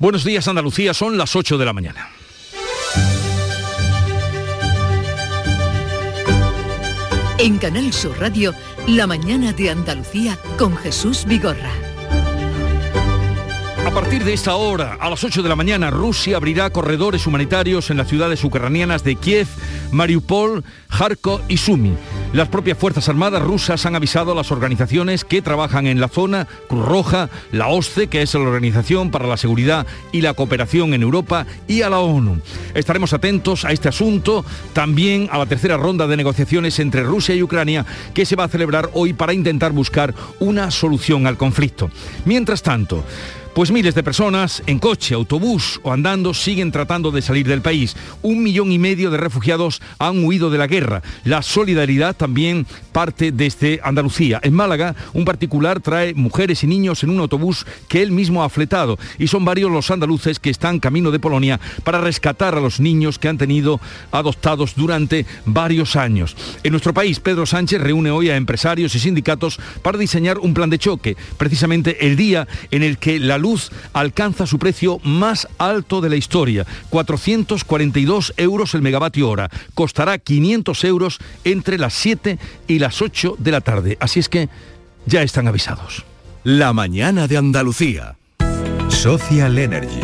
Buenos días Andalucía, son las 8 de la mañana. En Canal Sur Radio, La mañana de Andalucía con Jesús Vigorra. A partir de esta hora, a las 8 de la mañana, Rusia abrirá corredores humanitarios en las ciudades ucranianas de Kiev, Mariupol, Kharkov y Sumy. Las propias Fuerzas Armadas rusas han avisado a las organizaciones que trabajan en la zona, Cruz Roja, la OSCE, que es la Organización para la Seguridad y la Cooperación en Europa, y a la ONU. Estaremos atentos a este asunto, también a la tercera ronda de negociaciones entre Rusia y Ucrania, que se va a celebrar hoy para intentar buscar una solución al conflicto. Mientras tanto, pues miles de personas en coche, autobús o andando siguen tratando de salir del país. Un millón y medio de refugiados han huido de la guerra. La solidaridad también parte desde Andalucía. En Málaga, un particular trae mujeres y niños en un autobús que él mismo ha fletado. Y son varios los andaluces que están camino de Polonia para rescatar a los niños que han tenido adoptados durante varios años. En nuestro país, Pedro Sánchez reúne hoy a empresarios y sindicatos para diseñar un plan de choque, precisamente el día en el que la luz alcanza su precio más alto de la historia, 442 euros el megavatio hora. Costará 500 euros entre las 7 y las 8 de la tarde. Así es que ya están avisados. La mañana de Andalucía. Social Energy.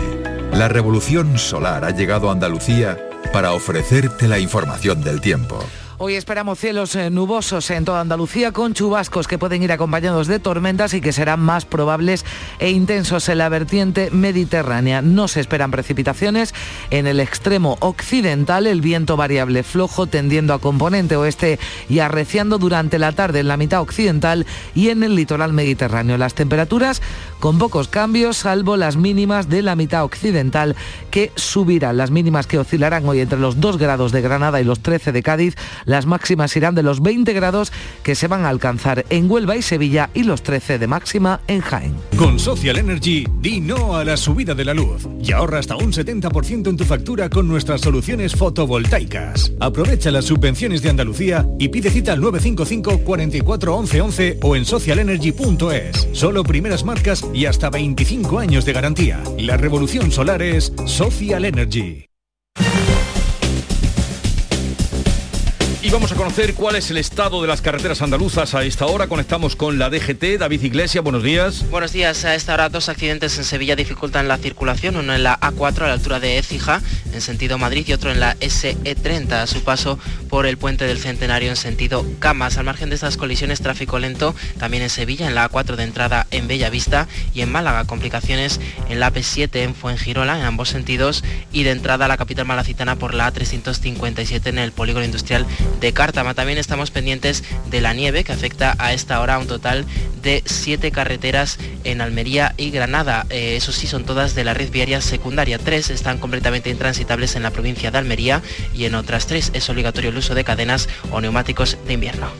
La revolución solar ha llegado a Andalucía para ofrecerte la información del tiempo. Hoy esperamos cielos eh, nubosos en toda Andalucía con chubascos que pueden ir acompañados de tormentas y que serán más probables e intensos en la vertiente mediterránea. No se esperan precipitaciones en el extremo occidental, el viento variable flojo tendiendo a componente oeste y arreciando durante la tarde en la mitad occidental y en el litoral mediterráneo. Las temperaturas con pocos cambios, salvo las mínimas de la mitad occidental que subirán. Las mínimas que oscilarán hoy entre los 2 grados de Granada y los 13 de Cádiz las máximas irán de los 20 grados que se van a alcanzar en Huelva y Sevilla y los 13 de máxima en Jaén. Con Social Energy, di no a la subida de la luz y ahorra hasta un 70% en tu factura con nuestras soluciones fotovoltaicas. Aprovecha las subvenciones de Andalucía y pide cita al 955 44 11 11 o en socialenergy.es. Solo primeras marcas y hasta 25 años de garantía. La revolución solar es Social Energy. Y vamos a conocer cuál es el estado de las carreteras andaluzas a esta hora. Conectamos con la DGT. David Iglesias, buenos días. Buenos días. A esta hora dos accidentes en Sevilla dificultan la circulación. Uno en la A4 a la altura de Écija, en sentido Madrid, y otro en la SE30 a su paso por el puente del Centenario en sentido Camas. Al margen de estas colisiones, tráfico lento también en Sevilla, en la A4 de entrada en Bellavista y en Málaga. Complicaciones en la P7 en Fuengirola, en ambos sentidos, y de entrada a la capital malacitana por la A357 en el polígono industrial de Cártama. También estamos pendientes de la nieve que afecta a esta hora a un total de siete carreteras en Almería y Granada. Eh, eso sí, son todas de la red viaria secundaria. Tres están completamente intransitables en la provincia de Almería y en otras tres es obligatorio el uso de cadenas o neumáticos de invierno.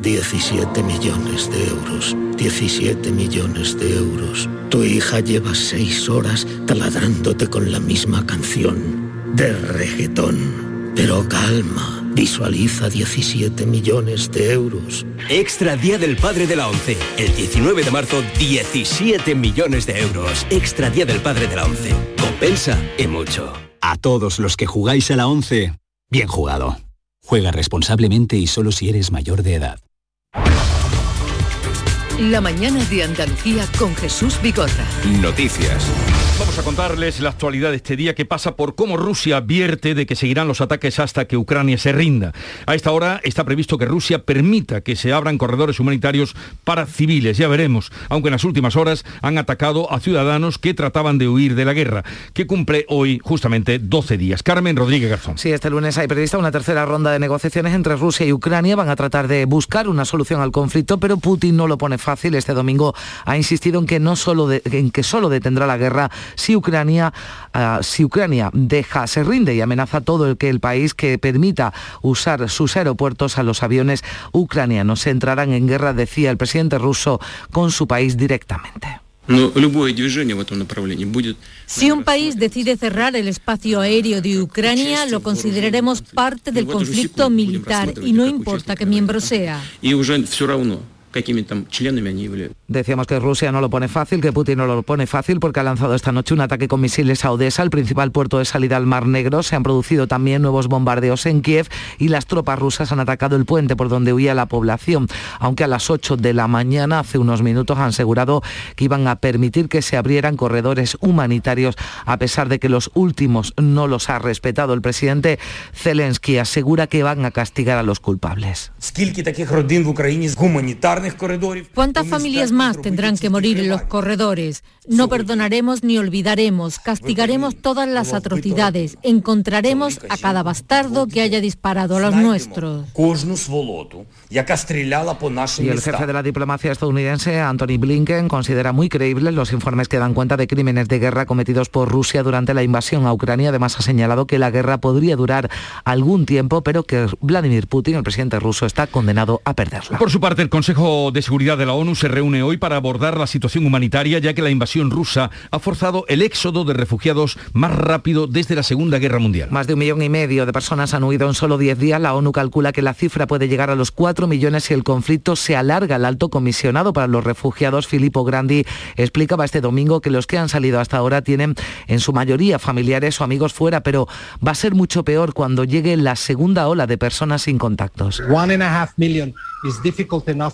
17 millones de euros. 17 millones de euros. Tu hija lleva seis horas taladrándote con la misma canción. De reggaetón. Pero calma. Visualiza 17 millones de euros. Extra Día del Padre de la ONCE. El 19 de marzo, 17 millones de euros. Extra Día del Padre de la ONCE. Compensa y mucho. A todos los que jugáis a la ONCE, bien jugado. Juega responsablemente y solo si eres mayor de edad. La mañana de Andalucía con Jesús Bigorra. Noticias. Vamos a contarles la actualidad de este día que pasa por cómo Rusia advierte de que seguirán los ataques hasta que Ucrania se rinda. A esta hora está previsto que Rusia permita que se abran corredores humanitarios para civiles, ya veremos, aunque en las últimas horas han atacado a ciudadanos que trataban de huir de la guerra, que cumple hoy justamente 12 días. Carmen Rodríguez Garzón. Sí, este lunes hay prevista una tercera ronda de negociaciones entre Rusia y Ucrania. Van a tratar de buscar una solución al conflicto, pero Putin no lo pone fácil. Este domingo ha insistido en que, no solo en que solo detendrá la guerra si Ucrania, uh, si Ucrania deja, se rinde y amenaza todo el que el país que permita usar sus aeropuertos a los aviones ucranianos. Se entrarán en guerra, decía el presidente ruso, con su país directamente. Si un país decide cerrar el espacio aéreo de Ucrania, lo consideraremos parte del conflicto militar y no importa qué miembro sea. Decíamos que Rusia no lo pone fácil, que Putin no lo pone fácil porque ha lanzado esta noche un ataque con misiles a Odessa, el principal puerto de salida al Mar Negro. Se han producido también nuevos bombardeos en Kiev y las tropas rusas han atacado el puente por donde huía la población, aunque a las 8 de la mañana, hace unos minutos, han asegurado que iban a permitir que se abrieran corredores humanitarios, a pesar de que los últimos no los ha respetado. El presidente Zelensky asegura que van a castigar a los culpables. ¿Cuántas familias más tendrán que morir en los corredores? No perdonaremos ni olvidaremos, castigaremos todas las atrocidades, encontraremos a cada bastardo que haya disparado a los nuestros. Y el jefe de la diplomacia estadounidense, Anthony Blinken, considera muy creíbles los informes que dan cuenta de crímenes de guerra cometidos por Rusia durante la invasión a Ucrania. Además, ha señalado que la guerra podría durar algún tiempo, pero que Vladimir Putin, el presidente ruso, está condenado a perderla. Por su parte, el Consejo de Seguridad de la ONU se reúne hoy para abordar la situación humanitaria, ya que la invasión rusa ha forzado el éxodo de refugiados más rápido desde la Segunda Guerra Mundial. Más de un millón y medio de personas han huido en solo 10 días. La ONU calcula que la cifra puede llegar a los 4 millones si el conflicto se alarga. El alto comisionado para los refugiados, Filippo Grandi, explicaba este domingo que los que han salido hasta ahora tienen en su mayoría familiares o amigos fuera, pero va a ser mucho peor cuando llegue la segunda ola de personas sin contactos.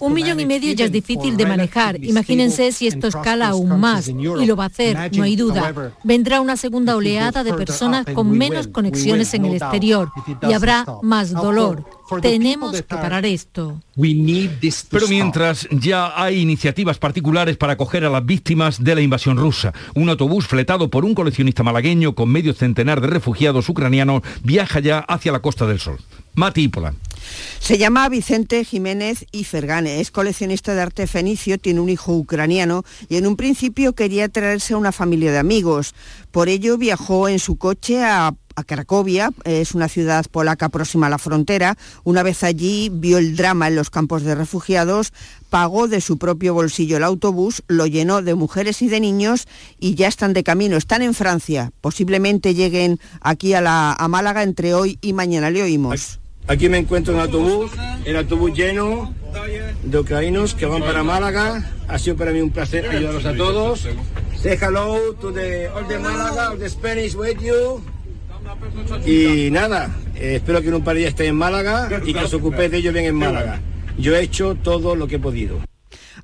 Un millón y medio ya es difícil de manejar. Imagínense si esto escala aún más. Y lo va a hacer, no hay duda. Vendrá una segunda oleada de personas con menos conexiones en el exterior y habrá más dolor. Tenemos que parar esto. Pero mientras ya hay iniciativas particulares para acoger a las víctimas de la invasión rusa. Un autobús fletado por un coleccionista malagueño con medio centenar de refugiados ucranianos viaja ya hacia la Costa del Sol. Mati Ipola. Se llama Vicente Jiménez y Fergane, es coleccionista de arte fenicio, tiene un hijo ucraniano y en un principio quería traerse a una familia de amigos. Por ello viajó en su coche a a Cracovia, es una ciudad polaca próxima a la frontera. Una vez allí vio el drama en los campos de refugiados, pagó de su propio bolsillo el autobús, lo llenó de mujeres y de niños y ya están de camino, están en Francia. Posiblemente lleguen aquí a, la, Málaga entre hoy y mañana. Le oímos. Aquí me encuentro en autobús, el autobús lleno de ucranianos que van para Málaga. Ha sido para mí un placer ayudarlos a todos. Say hello to the all the Málaga, all the Spanish with you. Y nada, eh, espero que en un par de días esté en Málaga y que os ocupéis de ello bien en Málaga. Yo he hecho todo lo que he podido.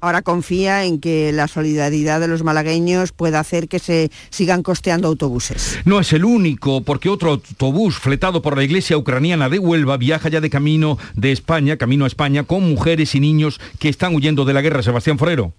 Ahora confía en que la solidaridad de los malagueños pueda hacer que se sigan costeando autobuses. No es el único, porque otro autobús fletado por la iglesia ucraniana de Huelva viaja ya de camino de España, camino a España, con mujeres y niños que están huyendo de la guerra. Sebastián Forero.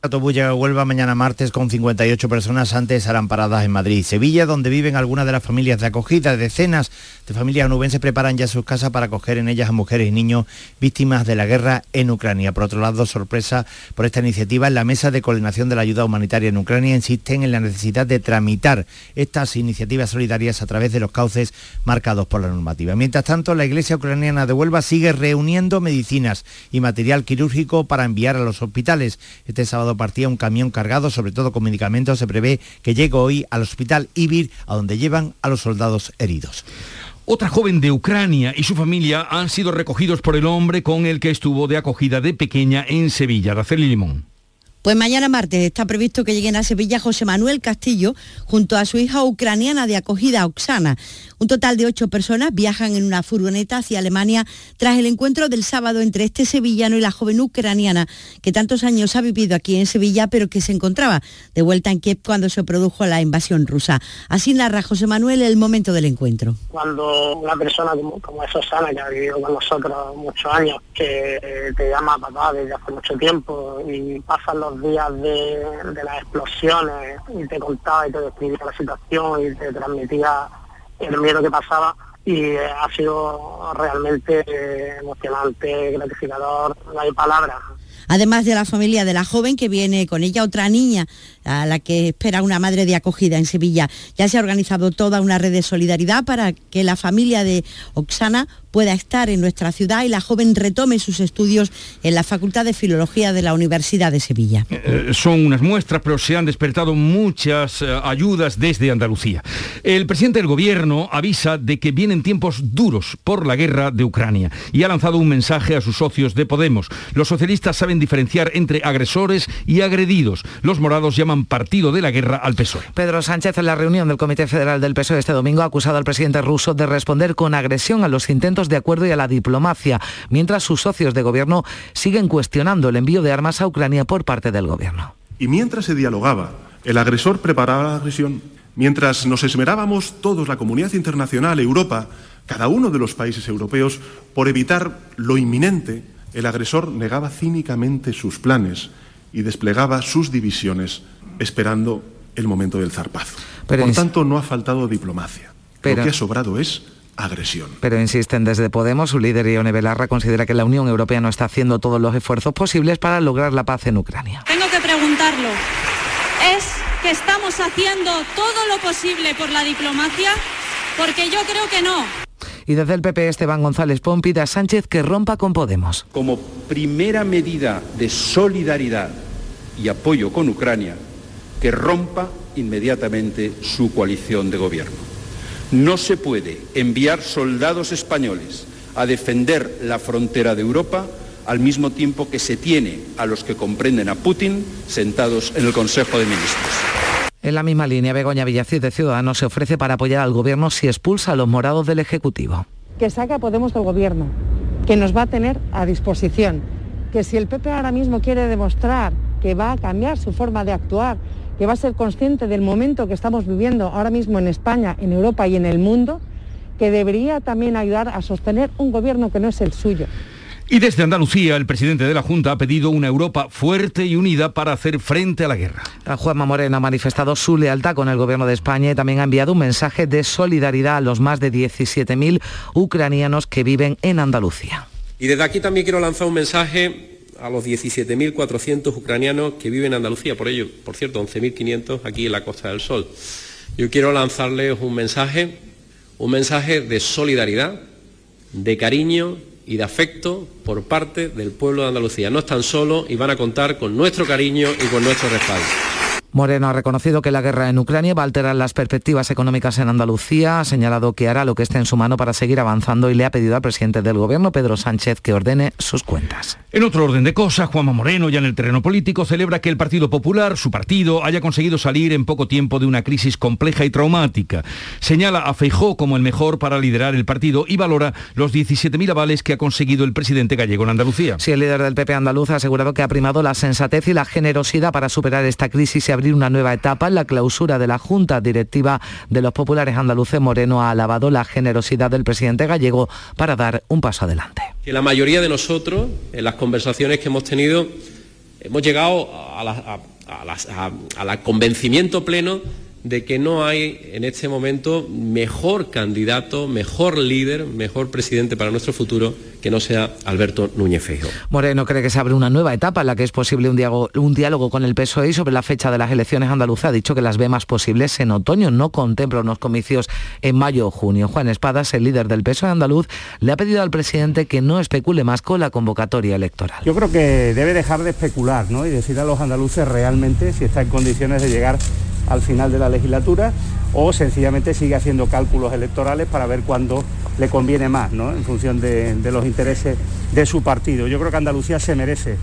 Autobús llega a Huelva mañana martes con 58 personas antes harán paradas en Madrid y Sevilla, donde viven algunas de las familias de acogida. Decenas de familias onubenses preparan ya sus casas para acoger en ellas a mujeres y niños víctimas de la guerra en Ucrania. Por otro lado, sorpresa por esta iniciativa, en la Mesa de Coordinación de la Ayuda Humanitaria en Ucrania insisten en la necesidad de tramitar estas iniciativas solidarias a través de los cauces marcados por la normativa. Mientras tanto, la Iglesia Ucraniana de Huelva sigue reuniendo medicinas y material quirúrgico para enviar a los hospitales. Este sábado partía un camión cargado, sobre todo con medicamentos. Se prevé que llegue hoy al hospital Ibir, a donde llevan a los soldados heridos. Otra joven de Ucrania y su familia han sido recogidos por el hombre con el que estuvo de acogida de pequeña en Sevilla, Araceli Limón. Pues mañana martes está previsto que lleguen a Sevilla José Manuel Castillo junto a su hija ucraniana de acogida Oksana. Un total de ocho personas viajan en una furgoneta hacia Alemania tras el encuentro del sábado entre este sevillano y la joven ucraniana que tantos años ha vivido aquí en Sevilla pero que se encontraba de vuelta en Kiev cuando se produjo la invasión rusa. Así narra José Manuel el momento del encuentro. Cuando una persona como, como es que ha vivido con nosotros muchos años, que te llama papá desde hace mucho tiempo y pasan los días de, las explosiones y te contaba y te describía la situación y te transmitía el miedo que pasaba y eh, ha sido realmente eh, emocionante, gratificador, no hay palabras. Además de la familia de la joven que viene con ella otra niña a la que espera una madre de acogida en Sevilla. Ya se ha organizado toda una red de solidaridad para que la familia de Oxana pueda estar en nuestra ciudad y la joven retome sus estudios en la Facultad de Filología de la Universidad de Sevilla. Eh, son unas muestras, pero se han despertado muchas eh, ayudas desde Andalucía. El presidente del gobierno avisa de que vienen tiempos duros por la guerra de Ucrania y ha lanzado un mensaje a sus socios de Podemos. Los socialistas saben diferenciar entre agresores y agredidos. Los morados llaman partido de la guerra al PSOE. Pedro Sánchez en la reunión del Comité Federal del PSOE este domingo ha acusado al presidente ruso de responder con agresión a los intentos de acuerdo y a la diplomacia, mientras sus socios de gobierno siguen cuestionando el envío de armas a Ucrania por parte del gobierno. Y mientras se dialogaba, el agresor preparaba la agresión. Mientras nos esmerábamos todos, la comunidad internacional, Europa, cada uno de los países europeos, por evitar lo inminente, el agresor negaba cínicamente sus planes y desplegaba sus divisiones esperando el momento del zarpazo. Por tanto, no ha faltado diplomacia. Lo que ha sobrado es agresión. Pero insisten desde Podemos, su líder Ione Belarra considera que la Unión Europea no está haciendo todos los esfuerzos posibles para lograr la paz en Ucrania. Tengo que preguntarlo. ¿Es que estamos haciendo todo lo posible por la diplomacia? Porque yo creo que no. Y desde el PP Esteban González Pon pide a Sánchez que rompa con Podemos. Como primera medida de solidaridad y apoyo con Ucrania, que rompa inmediatamente su coalición de gobierno. No se puede enviar soldados españoles a defender la frontera de Europa al mismo tiempo que se tiene a los que comprenden a Putin sentados en el Consejo de Ministros. En la misma línea, Begoña Villacid de Ciudadanos se ofrece para apoyar al Gobierno si expulsa a los morados del Ejecutivo. Que saque a Podemos del Gobierno, que nos va a tener a disposición. Que si el PP ahora mismo quiere demostrar que va a cambiar su forma de actuar, que va a ser consciente del momento que estamos viviendo ahora mismo en España, en Europa y en el mundo, que debería también ayudar a sostener un gobierno que no es el suyo. Y desde Andalucía, el presidente de la Junta ha pedido una Europa fuerte y unida para hacer frente a la guerra. Juanma Moreno ha manifestado su lealtad con el gobierno de España y también ha enviado un mensaje de solidaridad a los más de 17.000 ucranianos que viven en Andalucía. Y desde aquí también quiero lanzar un mensaje a los 17.400 ucranianos que viven en Andalucía, por ello, por cierto, 11.500 aquí en la Costa del Sol. Yo quiero lanzarles un mensaje, un mensaje de solidaridad, de cariño y de afecto por parte del pueblo de Andalucía. No están solos y van a contar con nuestro cariño y con nuestro respaldo. Moreno ha reconocido que la guerra en Ucrania va a alterar las perspectivas económicas en Andalucía, ha señalado que hará lo que esté en su mano para seguir avanzando y le ha pedido al presidente del gobierno, Pedro Sánchez, que ordene sus cuentas. En otro orden de cosas, Juanma Moreno, ya en el terreno político, celebra que el Partido Popular, su partido, haya conseguido salir en poco tiempo de una crisis compleja y traumática. Señala a Feijó como el mejor para liderar el partido y valora los 17.000 avales que ha conseguido el presidente gallego en Andalucía. Sí, el líder del PP andaluz ha asegurado que ha primado la sensatez y la generosidad para superar esta crisis y abrir una nueva etapa en la clausura de la Junta Directiva de los Populares Andaluces. Moreno ha alabado la generosidad del presidente gallego para dar un paso adelante. Que la mayoría de nosotros, en las conversaciones que hemos tenido, hemos llegado al convencimiento pleno de que no hay en este momento mejor candidato, mejor líder, mejor presidente para nuestro futuro que no sea Alberto Núñez Feijóo. Moreno cree que se abre una nueva etapa en la que es posible un diálogo, un diálogo con el PSOE sobre la fecha de las elecciones andaluzas. Ha dicho que las ve más posibles en otoño, no contempla unos comicios en mayo o junio. Juan Espadas, el líder del PSOE andaluz, le ha pedido al presidente que no especule más con la convocatoria electoral. Yo creo que debe dejar de especular ¿no? y decir a los andaluces realmente si está en condiciones de llegar al final de la legislatura o sencillamente sigue haciendo cálculos electorales para ver cuándo le conviene más, ¿no? en función de, de los intereses de su partido. Yo creo que Andalucía se merece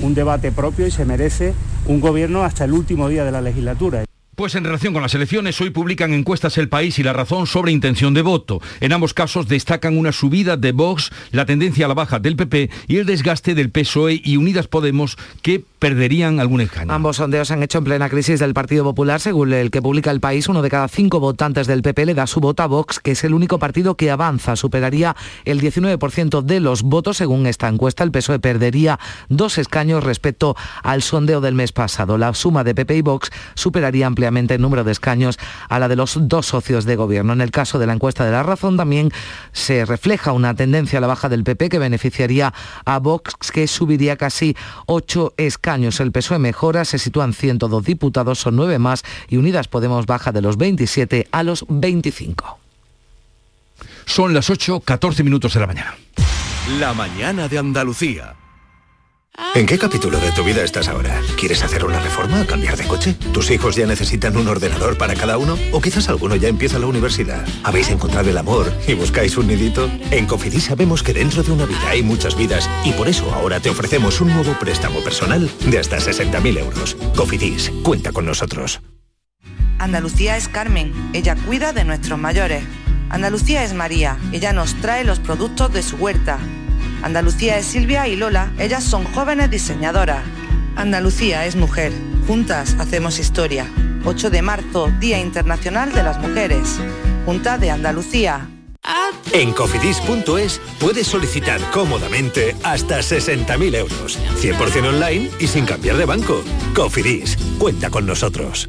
un debate propio y se merece un gobierno hasta el último día de la legislatura. Pues en relación con las elecciones, hoy publican encuestas El País y La Razón sobre intención de voto. En ambos casos destacan una subida de Vox, la tendencia a la baja del PP y el desgaste del PSOE y Unidas Podemos que perderían algún escaño. Ambos sondeos se han hecho en plena crisis del Partido Popular. Según el que publica El País, uno de cada cinco votantes del PP le da su voto a Vox, que es el único partido que avanza. Superaría el 19% de los votos. Según esta encuesta, el PSOE perdería dos escaños respecto al sondeo del mes pasado. La suma de PP y Vox superaría ampliamente el número de escaños a la de los dos socios de gobierno. En el caso de la encuesta de la razón también se refleja una tendencia a la baja del PP que beneficiaría a Vox, que subiría casi ocho escaños años el PSOE mejora, se sitúan 102 diputados, son nueve más y Unidas Podemos baja de los 27 a los 25. Son las 8, 14 minutos de la mañana. La mañana de Andalucía. ¿En qué capítulo de tu vida estás ahora? ¿Quieres hacer una reforma cambiar de coche? ¿Tus hijos ya necesitan un ordenador para cada uno? ¿O quizás alguno ya empieza la universidad? ¿Habéis encontrado el amor y buscáis un nidito? En Cofidis sabemos que dentro de una vida hay muchas vidas y por eso ahora te ofrecemos un nuevo préstamo personal de hasta 60.000 euros. Cofidis, cuenta con nosotros. Andalucía es Carmen, ella cuida de nuestros mayores. Andalucía es María, ella nos trae los productos de su huerta. Andalucía es Silvia y Lola, ellas son jóvenes diseñadoras. Andalucía es mujer, juntas hacemos historia. 8 de marzo, Día Internacional de las Mujeres. Junta de Andalucía. En cofidis.es puedes solicitar cómodamente hasta 60.000 euros, 100% online y sin cambiar de banco. Cofidis, cuenta con nosotros.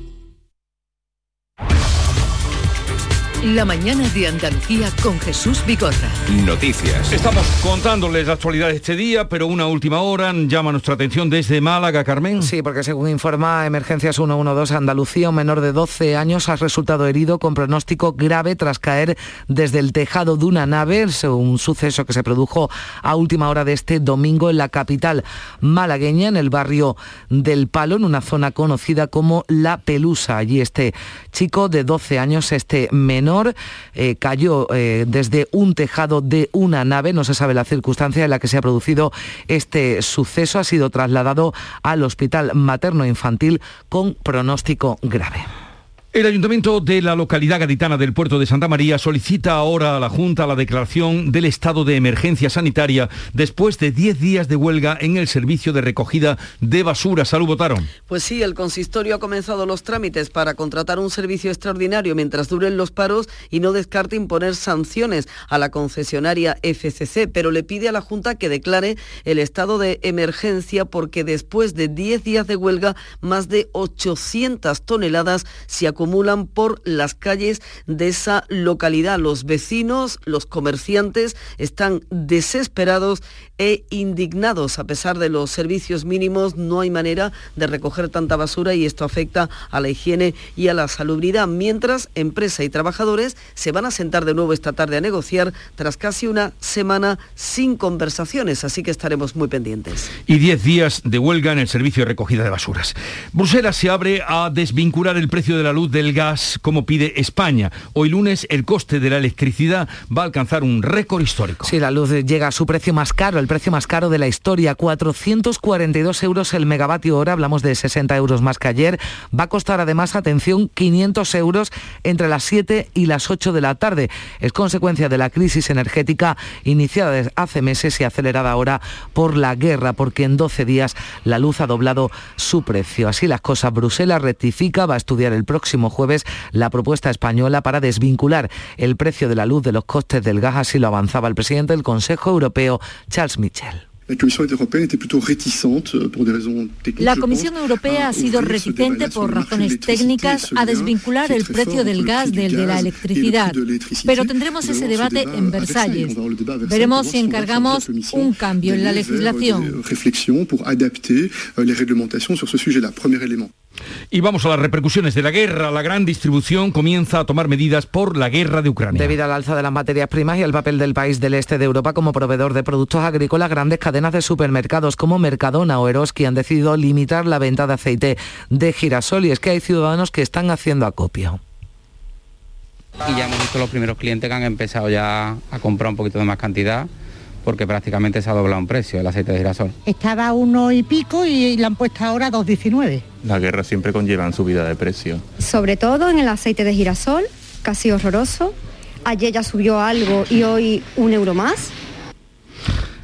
La mañana de Andalucía con Jesús Bigorra. Noticias. Estamos contándoles la actualidad de este día, pero una última hora llama nuestra atención desde Málaga, Carmen. Sí, porque según informa Emergencias 112 Andalucía, un menor de 12 años ha resultado herido con pronóstico grave tras caer desde el tejado de una nave, un suceso que se produjo a última hora de este domingo en la capital malagueña, en el barrio del Palo, en una zona conocida como La Pelusa. Allí este chico de 12 años, este menor, eh, cayó eh, desde un tejado de una nave, no se sabe la circunstancia en la que se ha producido este suceso, ha sido trasladado al Hospital Materno Infantil con pronóstico grave. El ayuntamiento de la localidad gaditana del puerto de Santa María solicita ahora a la Junta la declaración del estado de emergencia sanitaria después de 10 días de huelga en el servicio de recogida de basura. Salud, votaron. Pues sí, el consistorio ha comenzado los trámites para contratar un servicio extraordinario mientras duren los paros y no descarte imponer sanciones a la concesionaria FCC, pero le pide a la Junta que declare el estado de emergencia porque después de 10 días de huelga, más de 800 toneladas se acumulan acumulan por las calles de esa localidad. Los vecinos, los comerciantes están desesperados e indignados. A pesar de los servicios mínimos, no hay manera de recoger tanta basura y esto afecta a la higiene y a la salubridad. Mientras, empresa y trabajadores se van a sentar de nuevo esta tarde a negociar tras casi una semana sin conversaciones, así que estaremos muy pendientes. Y 10 días de huelga en el servicio de recogida de basuras. Bruselas se abre a desvincular el precio de la luz del gas como pide España. Hoy lunes el coste de la electricidad va a alcanzar un récord histórico. Sí, la luz llega a su precio más caro, el precio más caro de la historia, 442 euros el megavatio hora, hablamos de 60 euros más que ayer. Va a costar además, atención, 500 euros entre las 7 y las 8 de la tarde. Es consecuencia de la crisis energética iniciada hace meses y acelerada ahora por la guerra, porque en 12 días la luz ha doblado su precio. Así las cosas, Bruselas rectifica, va a estudiar el próximo jueves la propuesta española para desvincular el precio de la luz de los costes del gas, así lo avanzaba el presidente del Consejo Europeo, Charles Michel. La Comisión Europea ha sido reticente por razones técnicas a desvincular el precio del gas del de la electricidad, pero tendremos ese debate en Versalles. Veremos si encargamos un cambio en la legislación. Y vamos a las repercusiones de la guerra. La gran distribución comienza a tomar medidas por la guerra de Ucrania. Debido al alza de las materias primas y al papel del país del este de Europa como proveedor de productos agrícolas, grandes cadenas de supermercados como Mercadona o Eroski han decidido limitar la venta de aceite de girasol y es que hay ciudadanos que están haciendo acopio. Y ya hemos visto los primeros clientes que han empezado ya a comprar un poquito de más cantidad porque prácticamente se ha doblado un precio el aceite de girasol. Estaba a uno y pico y la han puesto ahora a 2,19. La guerra siempre conlleva subida de precio. Sobre todo en el aceite de girasol, casi horroroso. Ayer ya subió algo y hoy un euro más.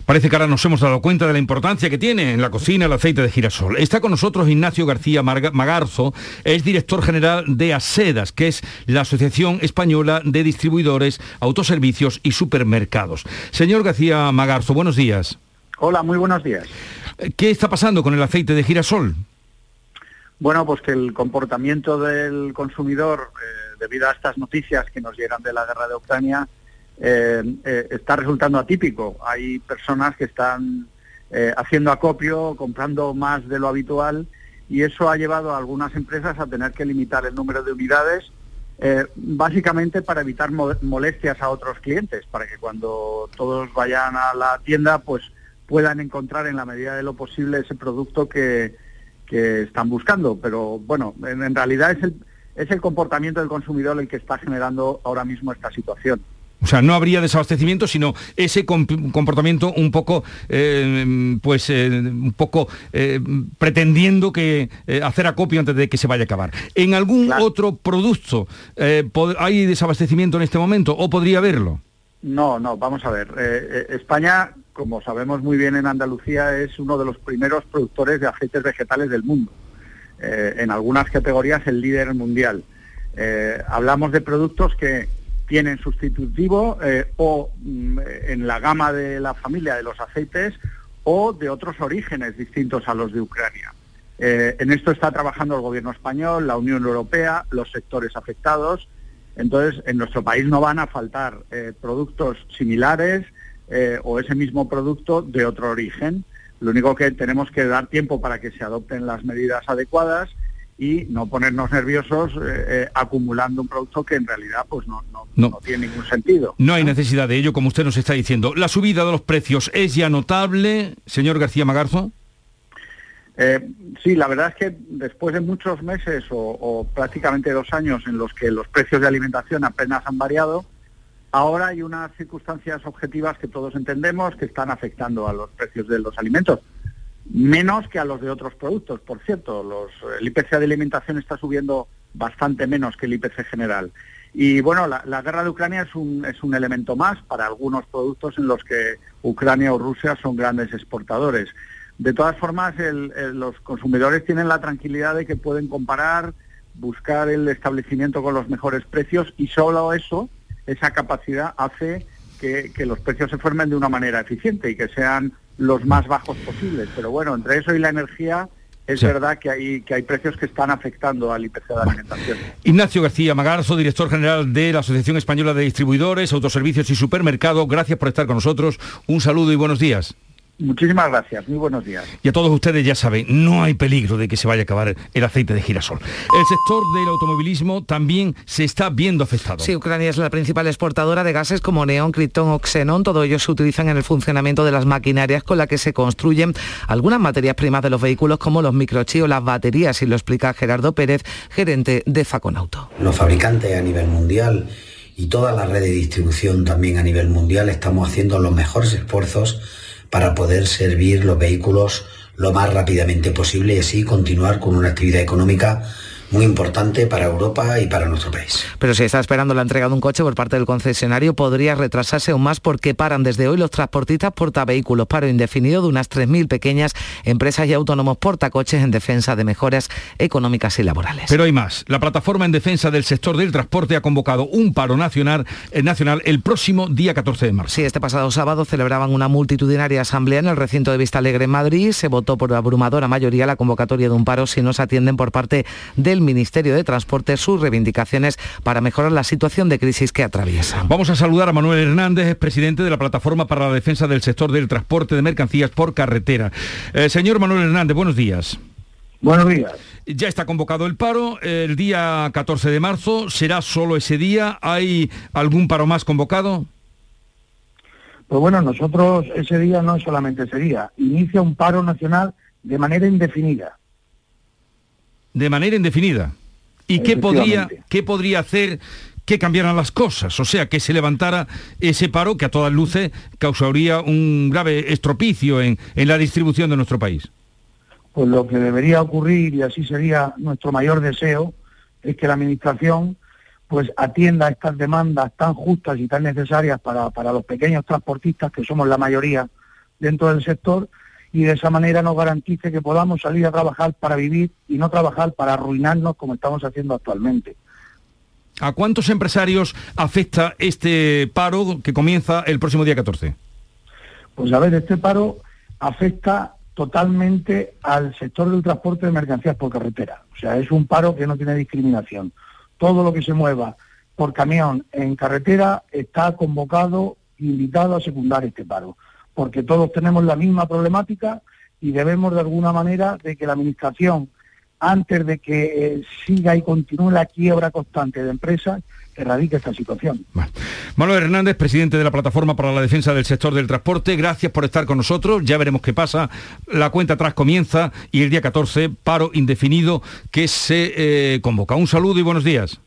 Parece que ahora nos hemos dado cuenta de la importancia que tiene en la cocina el aceite de girasol. Está con nosotros Ignacio García Magarzo, es director general de ASEDAS, que es la Asociación Española de Distribuidores, Autoservicios y Supermercados. Señor García Magarzo, buenos días. Hola, muy buenos días. ¿Qué está pasando con el aceite de girasol? Bueno, pues que el comportamiento del consumidor, eh, debido a estas noticias que nos llegan de la guerra de Ucrania, eh, eh, está resultando atípico. Hay personas que están haciendo acopio, comprando más de lo habitual y eso ha llevado a algunas empresas a tener que limitar el número de unidades básicamente para evitar molestias a otros clientes, para que cuando todos vayan a la tienda, pues puedan encontrar en la medida de lo posible ese producto que, están buscando. Pero bueno, en, realidad es el, es el comportamiento del consumidor el que está generando ahora mismo esta situación. O sea, no habría desabastecimiento, sino ese comportamiento un poco, eh, pues, eh, un poco eh, pretendiendo que hacer acopio antes de que se vaya a acabar. ¿En algún otro producto hay desabastecimiento en este momento o podría haberlo? No, no, vamos a ver. España, como sabemos muy bien en Andalucía, es uno de los primeros productores de aceites vegetales del mundo. en algunas categorías el líder mundial. hablamos de productos que tienen sustitutivo eh, o mm, en la gama de la familia de los aceites o de otros orígenes distintos a los de Ucrania. Eh, en esto está trabajando el gobierno español, la Unión Europea, los sectores afectados. Entonces, en nuestro país no van a faltar eh, productos similares o ese mismo producto de otro origen. Lo único que tenemos que dar tiempo para que se adopten las medidas adecuadas y no ponernos nerviosos eh, eh, acumulando un producto que en realidad pues no, no, tiene ningún sentido. No hay necesidad de ello, como usted nos está diciendo. ¿La subida de los precios es ya notable, señor García Magarzo? Eh, sí, la verdad es que después de muchos meses o, prácticamente dos años en los que los precios de alimentación apenas han variado, ahora hay unas circunstancias objetivas que todos entendemos que están afectando a los precios de los alimentos menos que a los de otros productos. Por cierto, los, el IPC de alimentación está subiendo bastante menos que el IPC general. Y bueno, la, guerra de Ucrania es un, es un elemento más para algunos productos en los que Ucrania o Rusia son grandes exportadores. De todas formas, los consumidores tienen la tranquilidad de que pueden comparar, buscar el establecimiento con los mejores precios y solo eso, esa capacidad hace que, que los precios se formen de una manera eficiente y que sean los más bajos posibles. Pero bueno, entre eso y la energía, es verdad que hay, que hay precios que están afectando al IPC de la alimentación. Ignacio García Magarzo, director general de la Asociación Española de Distribuidores, Autoservicios y Supermercado, gracias por estar con nosotros. Un saludo y buenos días. Muchísimas gracias, muy buenos días. Y a todos ustedes ya saben, no hay peligro de que se vaya a acabar el aceite de girasol. El sector del automovilismo también se está viendo afectado. Sí, Ucrania es la principal exportadora de gases como neón, criptón o xenón. Todo ellos se utilizan en el funcionamiento de las maquinarias con las que se construyen algunas materias primas de los vehículos como los microchips o las baterías, y lo explica Gerardo Pérez, gerente de Faconauto. Los fabricantes a nivel mundial y toda la red de distribución también a nivel mundial estamos haciendo los mejores esfuerzos para poder servir los vehículos lo más rápidamente posible y así continuar con una actividad económica muy importante para Europa y para nuestro país. Pero si está esperando la entrega de un coche por parte del concesionario, podría retrasarse aún más porque paran desde hoy los transportistas portavehículos, paro indefinido de unas 3.000 pequeñas empresas y autónomos portacoches en defensa de mejoras económicas y laborales. Pero hay más. La plataforma en defensa del sector del transporte ha convocado un paro nacional, eh, nacional el próximo día 14 de marzo. Sí, este pasado sábado celebraban una multitudinaria asamblea en el recinto de Vista Alegre en Madrid. Se votó por abrumadora mayoría la convocatoria de un paro si no se atienden por parte del Ministerio de Transporte sus reivindicaciones para mejorar la situación de crisis que atraviesa. Vamos a saludar a Manuel Hernández, presidente de la Plataforma para la Defensa del Sector del Transporte de Mercancías por Carretera. Eh, señor Manuel Hernández, buenos días. Buenos días. Ya está convocado el paro, el día 14 de marzo, ¿será solo ese día? ¿Hay algún paro más convocado? Pues bueno, nosotros ese día no es solamente ese día, inicia un paro nacional de manera indefinida de manera indefinida. ¿Y qué podría, qué podría hacer que cambiaran las cosas? O sea, que se levantara ese paro que a todas luces causaría un grave estropicio en, en la distribución de nuestro país. Pues lo que debería ocurrir, y así sería nuestro mayor deseo, es que la Administración pues atienda estas demandas tan justas y tan necesarias para, para los pequeños transportistas, que somos la mayoría dentro del sector, y de esa manera nos garantice que podamos salir a trabajar para vivir y no trabajar para arruinarnos como estamos haciendo actualmente. ¿A cuántos empresarios afecta este paro que comienza el próximo día 14? Pues a ver, este paro afecta totalmente al sector del transporte de mercancías por carretera. O sea, es un paro que no tiene discriminación. Todo lo que se mueva por camión en carretera está convocado, invitado a secundar este paro porque todos tenemos la misma problemática y debemos de alguna manera de que la Administración antes de que eh, siga y continúe la quiebra constante de empresas erradique esta situación. Manuel Hernández, presidente de la Plataforma para la Defensa del Sector del Transporte, gracias por estar con nosotros. Ya veremos qué pasa. La cuenta atrás comienza y el día 14, paro indefinido que se eh, convoca. Un saludo y buenos días.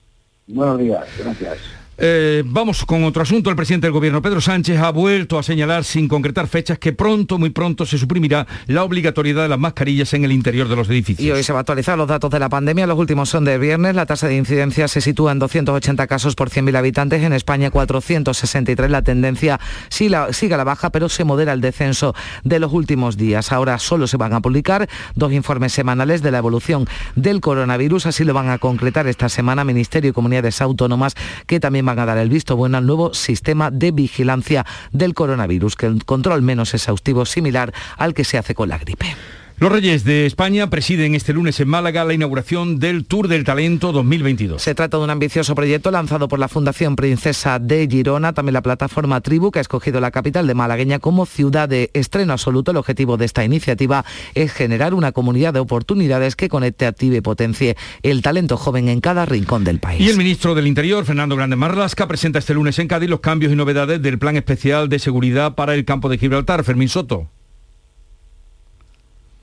Buenos días, gracias. Eh, vamos con otro asunto. El presidente del gobierno, Pedro Sánchez, ha vuelto a señalar sin concretar fechas que pronto, muy pronto, se suprimirá la obligatoriedad de las mascarillas en el interior de los edificios. Y hoy se va a actualizar los datos de la pandemia. Los últimos son de viernes. La tasa de incidencia se sitúa en 280 casos por 100.000 habitantes. En España 463. La tendencia sigue a la baja, pero se modera el descenso de los últimos días. Ahora solo se van a publicar dos informes semanales de la evolución del coronavirus. Así lo van a concretar esta semana Ministerio y Comunidades Autónomas, que también van van a dar el visto bueno al nuevo sistema de vigilancia del coronavirus, que el control menos exhaustivo similar al que se hace con la gripe. Los Reyes de España presiden este lunes en Málaga la inauguración del Tour del Talento 2022. Se trata de un ambicioso proyecto lanzado por la Fundación Princesa de Girona, también la plataforma Tribu, que ha escogido la capital de Malagueña como ciudad de estreno absoluto. El objetivo de esta iniciativa es generar una comunidad de oportunidades que conecte, active y potencie el talento joven en cada rincón del país. Y el ministro del Interior, Fernando Grande Marlasca, presenta este lunes en Cádiz los cambios y novedades del Plan Especial de Seguridad para el Campo de Gibraltar. Fermín Soto.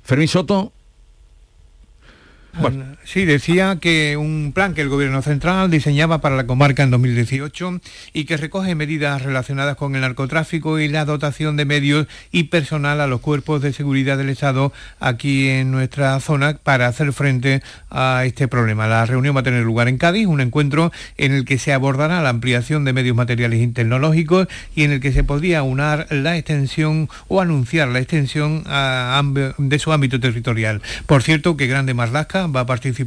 Fermín Soto. Bueno. Sí, decía que un plan que el Gobierno Central diseñaba para la comarca en 2018 y que recoge medidas relacionadas con el narcotráfico y la dotación de medios y personal a los cuerpos de seguridad del Estado aquí en nuestra zona para hacer frente a este problema. La reunión va a tener lugar en Cádiz, un encuentro en el que se abordará la ampliación de medios materiales y tecnológicos y en el que se podría unar la extensión o anunciar la extensión de su ámbito territorial. Por cierto, que Grande Marlasca va a participar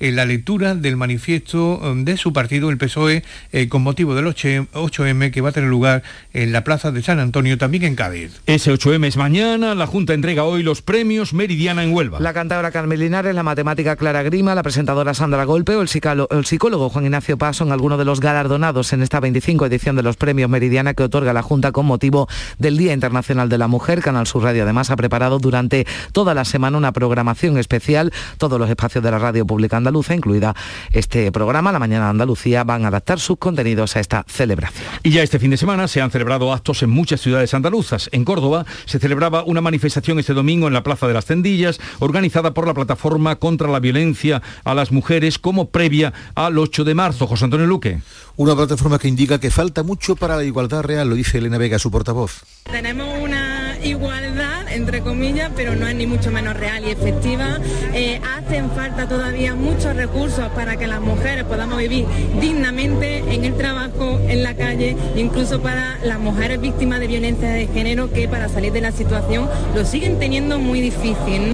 en la lectura del manifiesto um, de su partido, el PSOE, eh, con motivo del 8M que va a tener lugar en la Plaza de San Antonio, también en Cádiz. Ese 8M es mañana, la Junta entrega hoy los premios Meridiana en Huelva. La cantadora Carmen Linares, la matemática Clara Grima, la presentadora Sandra Golpe o el, el psicólogo Juan Ignacio Paz son algunos de los galardonados en esta 25 edición de los premios Meridiana que otorga la Junta con motivo del Día Internacional de la Mujer. Canal Sur Radio además ha preparado durante toda la semana una programación especial. Todos los los espacios de la radio pública andaluza, incluida este programa, La Mañana de Andalucía, van a adaptar sus contenidos a esta celebración. Y ya este fin de semana se han celebrado actos en muchas ciudades andaluzas. En Córdoba se celebraba una manifestación este domingo en la Plaza de las Tendillas, organizada por la Plataforma contra la Violencia a las Mujeres como previa al 8 de marzo. José Antonio Luque. Una plataforma que indica que falta mucho para la igualdad real, lo dice Elena Vega, su portavoz. Tenemos una igualdad, entre comillas, pero no es ni mucho menos real y efectiva. Eh, hacen falta todavía muchos recursos para que las mujeres podamos vivir dignamente en el trabajo, en la calle, incluso para las mujeres víctimas de violencia de género que para salir de la situación lo siguen teniendo muy difícil.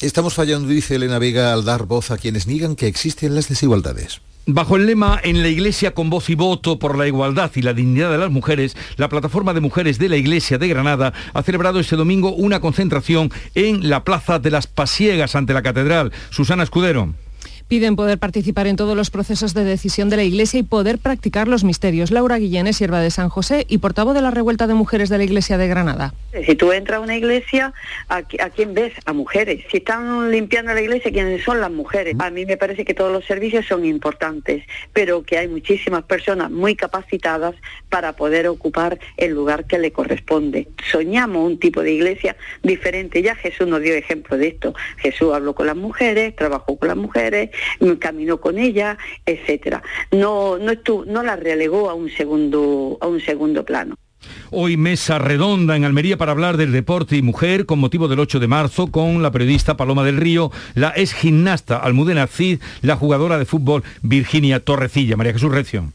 Estamos fallando, dice Elena Vega, al dar voz a quienes niegan que existen las desigualdades. Bajo el lema En la Iglesia con voz y voto por la igualdad y la dignidad de las mujeres, la Plataforma de Mujeres de la Iglesia de Granada ha celebrado este domingo una concentración en la Plaza de las Pasiegas ante la Catedral. Susana Escudero. Piden poder participar en todos los procesos de decisión de la Iglesia y poder practicar los misterios. Laura Guillén es sierva de San José y portavoz de la Revuelta de Mujeres de la Iglesia de Granada. Si tú entras a una iglesia, ¿a, quién ves? A mujeres. Si están limpiando la iglesia, ¿quiénes son las mujeres? A mí me parece que todos los servicios son importantes, pero que hay muchísimas personas muy capacitadas para poder ocupar el lugar que le corresponde. Soñamos un tipo de iglesia diferente. Ya Jesús nos dio ejemplo de esto. Jesús habló con las mujeres, trabajó con las mujeres, caminó con ella, etcétera. No, no, no la relegó a un segundo, a un segundo plano. Hoy mesa redonda en Almería para hablar del deporte y mujer con motivo del 8 de marzo con la periodista Paloma del Río, la ex gimnasta Almudena Cid, la jugadora de fútbol Virginia Torrecilla. María Jesús Recio.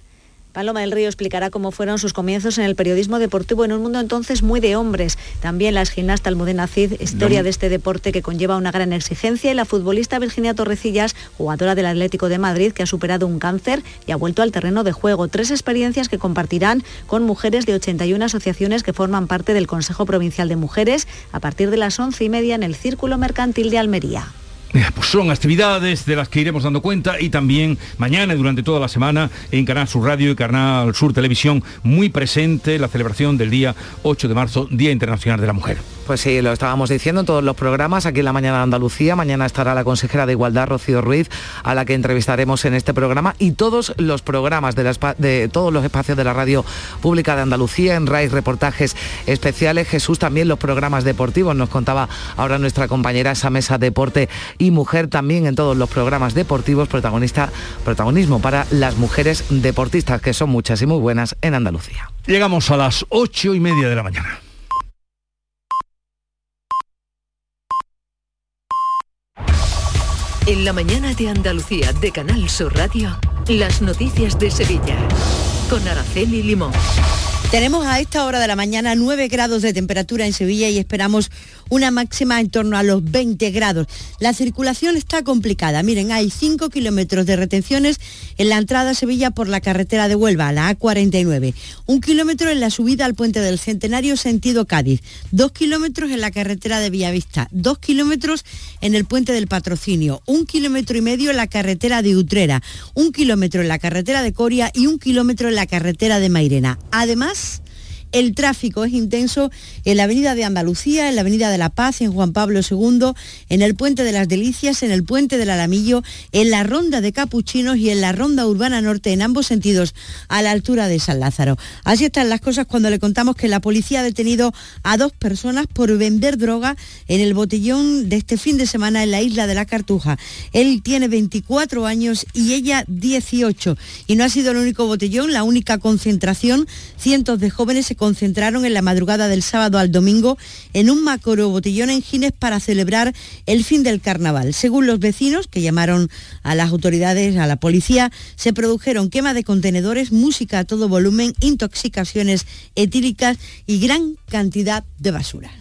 Paloma del Río explicará cómo fueron sus comienzos en el periodismo deportivo en un mundo entonces muy de hombres. También la gimnasta Almudena Cid, historia de este deporte que conlleva una gran exigencia, y la futbolista Virginia Torrecillas, jugadora del Atlético de Madrid, que ha superado un cáncer y ha vuelto al terreno de juego. Tres experiencias que compartirán con mujeres de 81 asociaciones que forman parte del Consejo Provincial de Mujeres a partir de las once y media en el Círculo Mercantil de Almería. Pues son actividades de las que iremos dando cuenta y también mañana durante toda la semana en Canal Sur Radio y Canal Sur Televisión muy presente la celebración del día 8 de marzo, Día Internacional de la Mujer. Pues sí, lo estábamos diciendo en todos los programas, aquí en la mañana de Andalucía. Mañana estará la consejera de Igualdad, Rocío Ruiz, a la que entrevistaremos en este programa y todos los programas de, de todos los espacios de la radio pública de Andalucía, en RAIS reportajes especiales. Jesús también los programas deportivos, nos contaba ahora nuestra compañera esa mesa deporte y mujer también en todos los programas deportivos, protagonista, protagonismo para las mujeres deportistas, que son muchas y muy buenas en Andalucía. Llegamos a las ocho y media de la mañana. En la mañana de Andalucía de Canal Sur Radio, las noticias de Sevilla con Araceli Limón. Tenemos a esta hora de la mañana 9 grados de temperatura en Sevilla y esperamos una máxima en torno a los 20 grados. La circulación está complicada. Miren, hay 5 kilómetros de retenciones en la entrada a Sevilla por la carretera de Huelva, la A49. Un kilómetro en la subida al puente del Centenario sentido Cádiz. Dos kilómetros en la carretera de Villavista. Dos kilómetros en el puente del Patrocinio. Un kilómetro y medio en la carretera de Utrera. Un kilómetro en la carretera de Coria y un kilómetro en la carretera de Mairena. Además, el tráfico es intenso en la Avenida de Andalucía, en la Avenida de la Paz, en Juan Pablo II, en el Puente de las Delicias, en el Puente del Alamillo, en la Ronda de Capuchinos y en la Ronda Urbana Norte, en ambos sentidos, a la altura de San Lázaro. Así están las cosas cuando le contamos que la policía ha detenido a dos personas por vender droga en el botellón de este fin de semana en la isla de la Cartuja. Él tiene 24 años y ella 18. Y no ha sido el único botellón, la única concentración. Cientos de jóvenes se concentraron en la madrugada del sábado al domingo en un macro botellón en Gines para celebrar el fin del carnaval. Según los vecinos, que llamaron a las autoridades, a la policía, se produjeron quema de contenedores, música a todo volumen, intoxicaciones etílicas y gran cantidad de basura.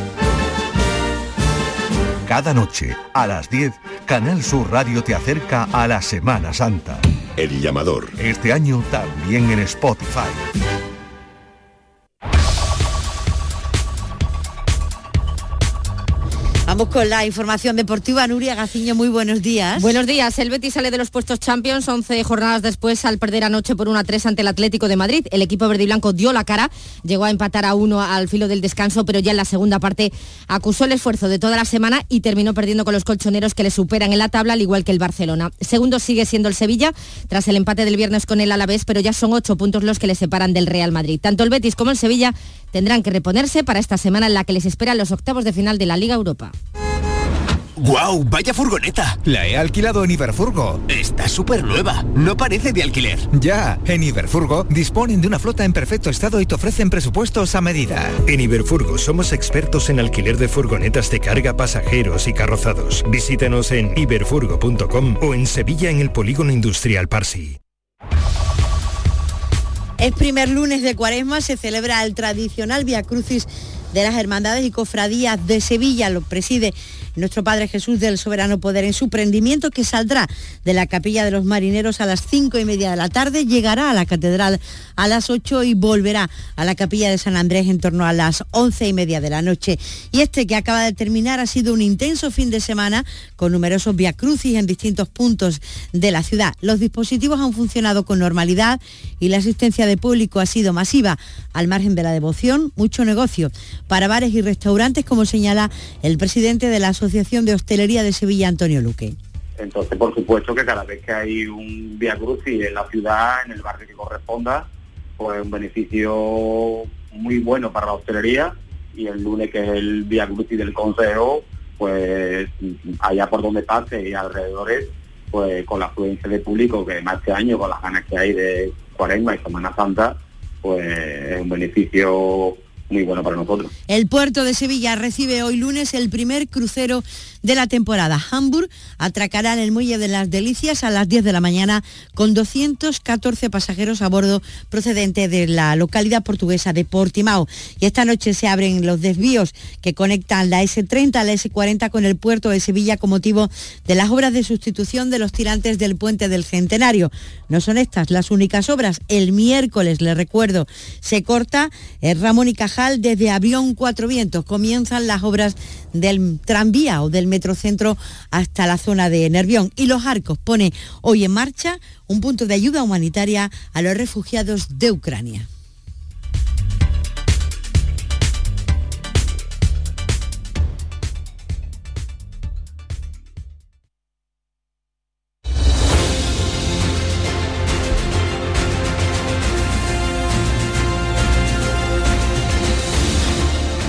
Cada noche, a las 10, Canal Sur Radio te acerca a la Semana Santa. El llamador. Este año también en Spotify. Con la información deportiva. Nuria Gaciño, muy buenos días. Buenos días. El Betis sale de los puestos Champions 11 jornadas después al perder anoche por 1-3 ante el Atlético de Madrid. El equipo verde y blanco dio la cara, llegó a empatar a uno al filo del descanso, pero ya en la segunda parte acusó el esfuerzo de toda la semana y terminó perdiendo con los colchoneros que le superan en la tabla, al igual que el Barcelona. Segundo sigue siendo el Sevilla, tras el empate del viernes con el Alavés, pero ya son ocho puntos los que le separan del Real Madrid. Tanto el Betis como el Sevilla tendrán que reponerse para esta semana en la que les esperan los octavos de final de la Liga Europa. ¡Guau! ¡Vaya furgoneta! La he alquilado en Iberfurgo. Está súper nueva. No parece de alquiler. Ya, en Iberfurgo disponen de una flota en perfecto estado y te ofrecen presupuestos a medida. En Iberfurgo somos expertos en alquiler de furgonetas de carga, pasajeros y carrozados. Visítanos en iberfurgo.com o en Sevilla en el Polígono Industrial Parsi. Es primer lunes de cuaresma, se celebra el tradicional Via Crucis de las Hermandades y Cofradías de Sevilla. Lo preside nuestro Padre Jesús del Soberano Poder en su prendimiento que saldrá de la Capilla de los Marineros a las cinco y media de la tarde, llegará a la Catedral a las 8 y volverá a la Capilla de San Andrés en torno a las once y media de la noche. Y este que acaba de terminar ha sido un intenso fin de semana con numerosos viacrucis en distintos puntos de la ciudad. Los dispositivos han funcionado con normalidad y la asistencia de público ha sido masiva. Al margen de la devoción, mucho negocio para bares y restaurantes, como señala el presidente de la Asociación de Hostelería de Sevilla, Antonio Luque. Entonces, por supuesto que cada vez que hay un Via Crucis en la ciudad, en el barrio que corresponda, pues un beneficio muy bueno para la hostelería y el lunes que es el Via Crucis del Consejo, pues allá por donde pase y alrededores, pues con la afluencia de público que más este año, con las ganas que hay de Cuaresma y Semana Santa, pues es un beneficio muy bueno para nosotros. El puerto de Sevilla recibe hoy lunes el primer crucero de la temporada. Hamburg atracará en el Muelle de las Delicias a las 10 de la mañana con 214 pasajeros a bordo procedente de la localidad portuguesa de Portimao. Y esta noche se abren los desvíos que conectan la S30 a la S40 con el puerto de Sevilla con motivo de las obras de sustitución de los tirantes del puente del Centenario. No son estas las únicas obras. El miércoles, le recuerdo, se corta el Ramón y Cajal desde Avión Cuatro Vientos. Comienzan las obras del tranvía o del metrocentro hasta la zona de Nervión. Y Los Arcos pone hoy en marcha un punto de ayuda humanitaria a los refugiados de Ucrania.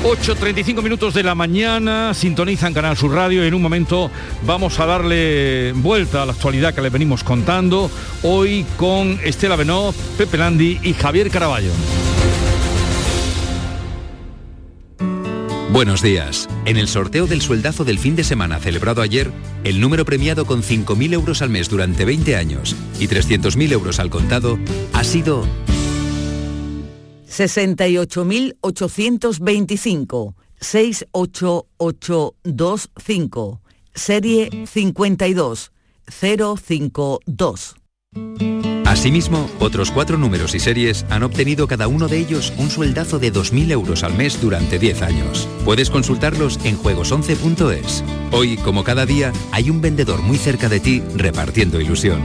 8.35 minutos de la mañana, sintonizan Canal Sur Radio y en un momento vamos a darle vuelta a la actualidad que le venimos contando hoy con Estela Benó, Pepe Landi y Javier Caraballo. Buenos días. En el sorteo del sueldazo del fin de semana celebrado ayer, el número premiado con 5.000 euros al mes durante 20 años y 300.000 euros al contado ha sido 68.825, 68825, serie 52052. Asimismo, otros cuatro números y series han obtenido cada uno de ellos un sueldazo de 2.000 euros al mes durante 10 años. Puedes consultarlos en juegos11.es. Hoy, como cada día, hay un vendedor muy cerca de ti repartiendo ilusión.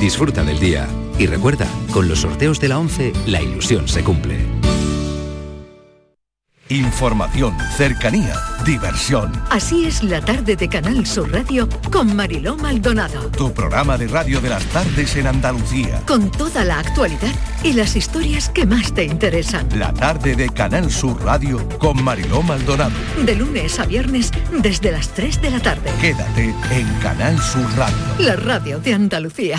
Disfruta del día. Y recuerda, con los sorteos de la 11, la ilusión se cumple. Información, cercanía, diversión. Así es la tarde de Canal Sur Radio con Mariló Maldonado. Tu programa de radio de las tardes en Andalucía. Con toda la actualidad y las historias que más te interesan. La tarde de Canal Sur Radio con Mariló Maldonado. De lunes a viernes desde las 3 de la tarde. Quédate en Canal Sur Radio. La radio de Andalucía.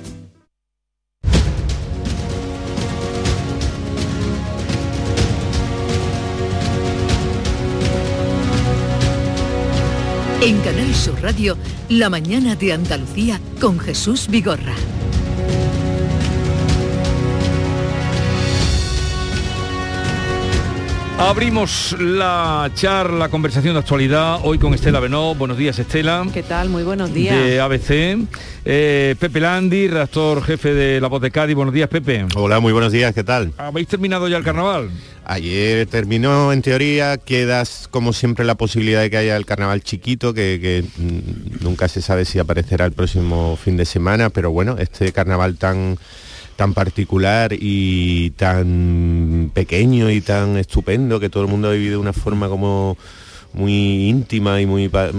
En Canal Sur Radio, La mañana de Andalucía con Jesús Vigorra. Abrimos la charla, conversación de actualidad hoy con Estela Benó. Buenos días, Estela. ¿Qué tal? Muy buenos días. De ABC. Eh, Pepe Landi, redactor jefe de La Voz de Cádiz. Buenos días, Pepe. Hola, muy buenos días, ¿qué tal? ¿Habéis terminado ya el carnaval? Ayer terminó, en teoría, quedas como siempre la posibilidad de que haya el carnaval chiquito, que, mm, nunca se sabe si aparecerá el próximo fin de semana, pero bueno, este carnaval tan tan particular y tan pequeño y tan estupendo que todo el mundo ha vivido de una forma como muy íntima y muy pa-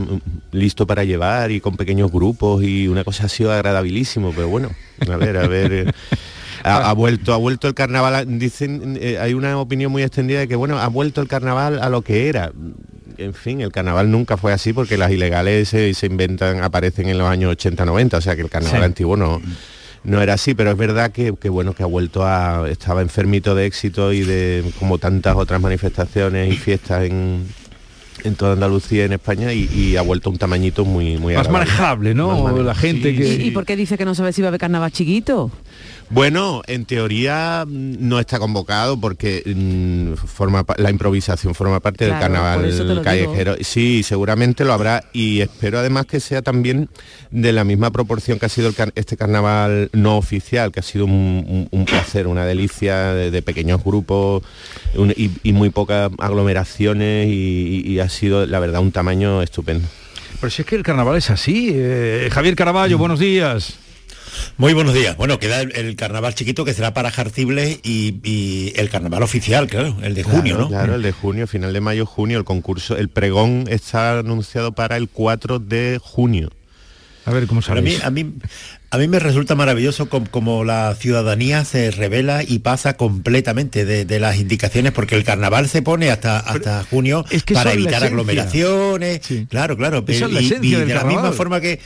listo para llevar y con pequeños grupos y una cosa ha sido agradabilísimo, pero bueno, a ver, a ver. eh, Ha, ha vuelto, ha vuelto el carnaval, dicen, eh, hay una opinión muy extendida de que bueno, ha vuelto el carnaval a lo que era. En fin, el carnaval nunca fue así porque las ilegales se, se inventan, aparecen en los años 80-90, o sea que el carnaval Sí. antiguo no, no era así, pero es verdad que, que bueno que ha vuelto a. estaba enfermito de éxito y de como tantas otras manifestaciones y fiestas en, en toda Andalucía y en España y, y ha vuelto a un tamañito muy muy Más agradable. manejable, ¿no? Más manejable. La gente Sí, que... sí. ¿Y por qué dice que no sabe si va a haber carnaval chiquito? Bueno, en teoría mm, no está convocado porque mm, forma la improvisación forma parte Claro, del carnaval callejero. Sí, seguramente lo habrá y espero además que sea también de la misma proporción que ha sido el car- este carnaval no oficial, que ha sido un, un- un placer, una delicia de, de pequeños grupos un- y, y muy pocas aglomeraciones y, y- y ha sido la verdad un tamaño estupendo. Pero si es que el carnaval es así. eh, Javier Caraballo, buenos días. Muy buenos días. Bueno, queda el, el carnaval chiquito que será para Jarcibles y, y el carnaval oficial, claro, el de junio, ¿no? Claro, el de junio, final de mayo, junio, el concurso, el pregón está anunciado para el 4 de junio. A ver cómo Pero a mí, sabéis. a mí, a mí me resulta maravilloso com- como, la ciudadanía se revela y pasa completamente de, de las indicaciones, porque el carnaval se pone hasta, hasta junio que para evitar aglomeraciones. Claro, claro. Esa es la y, esencia y del de la misma forma que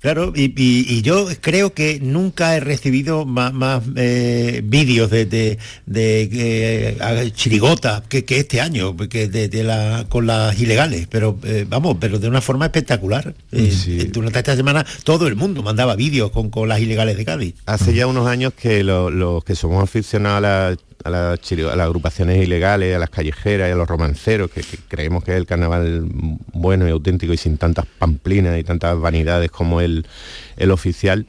Claro, y, y- y yo creo que nunca he recibido más, más, eh, vídeos de, de, de, eh, chirigota que, que este año, que de, de la, con las ilegales, pero eh, vamos, pero de una forma espectacular. Durante esta semana todo el mundo mandaba vídeos con, con las ilegales de Cádiz. Hace ya unos años que lo- los que somos aficionados a, la- a las agrupaciones ilegales, a las callejeras y a los romanceros, que, creemos que es el carnaval bueno y auténtico y sin tantas pamplinas y tantas vanidades como el, el oficial,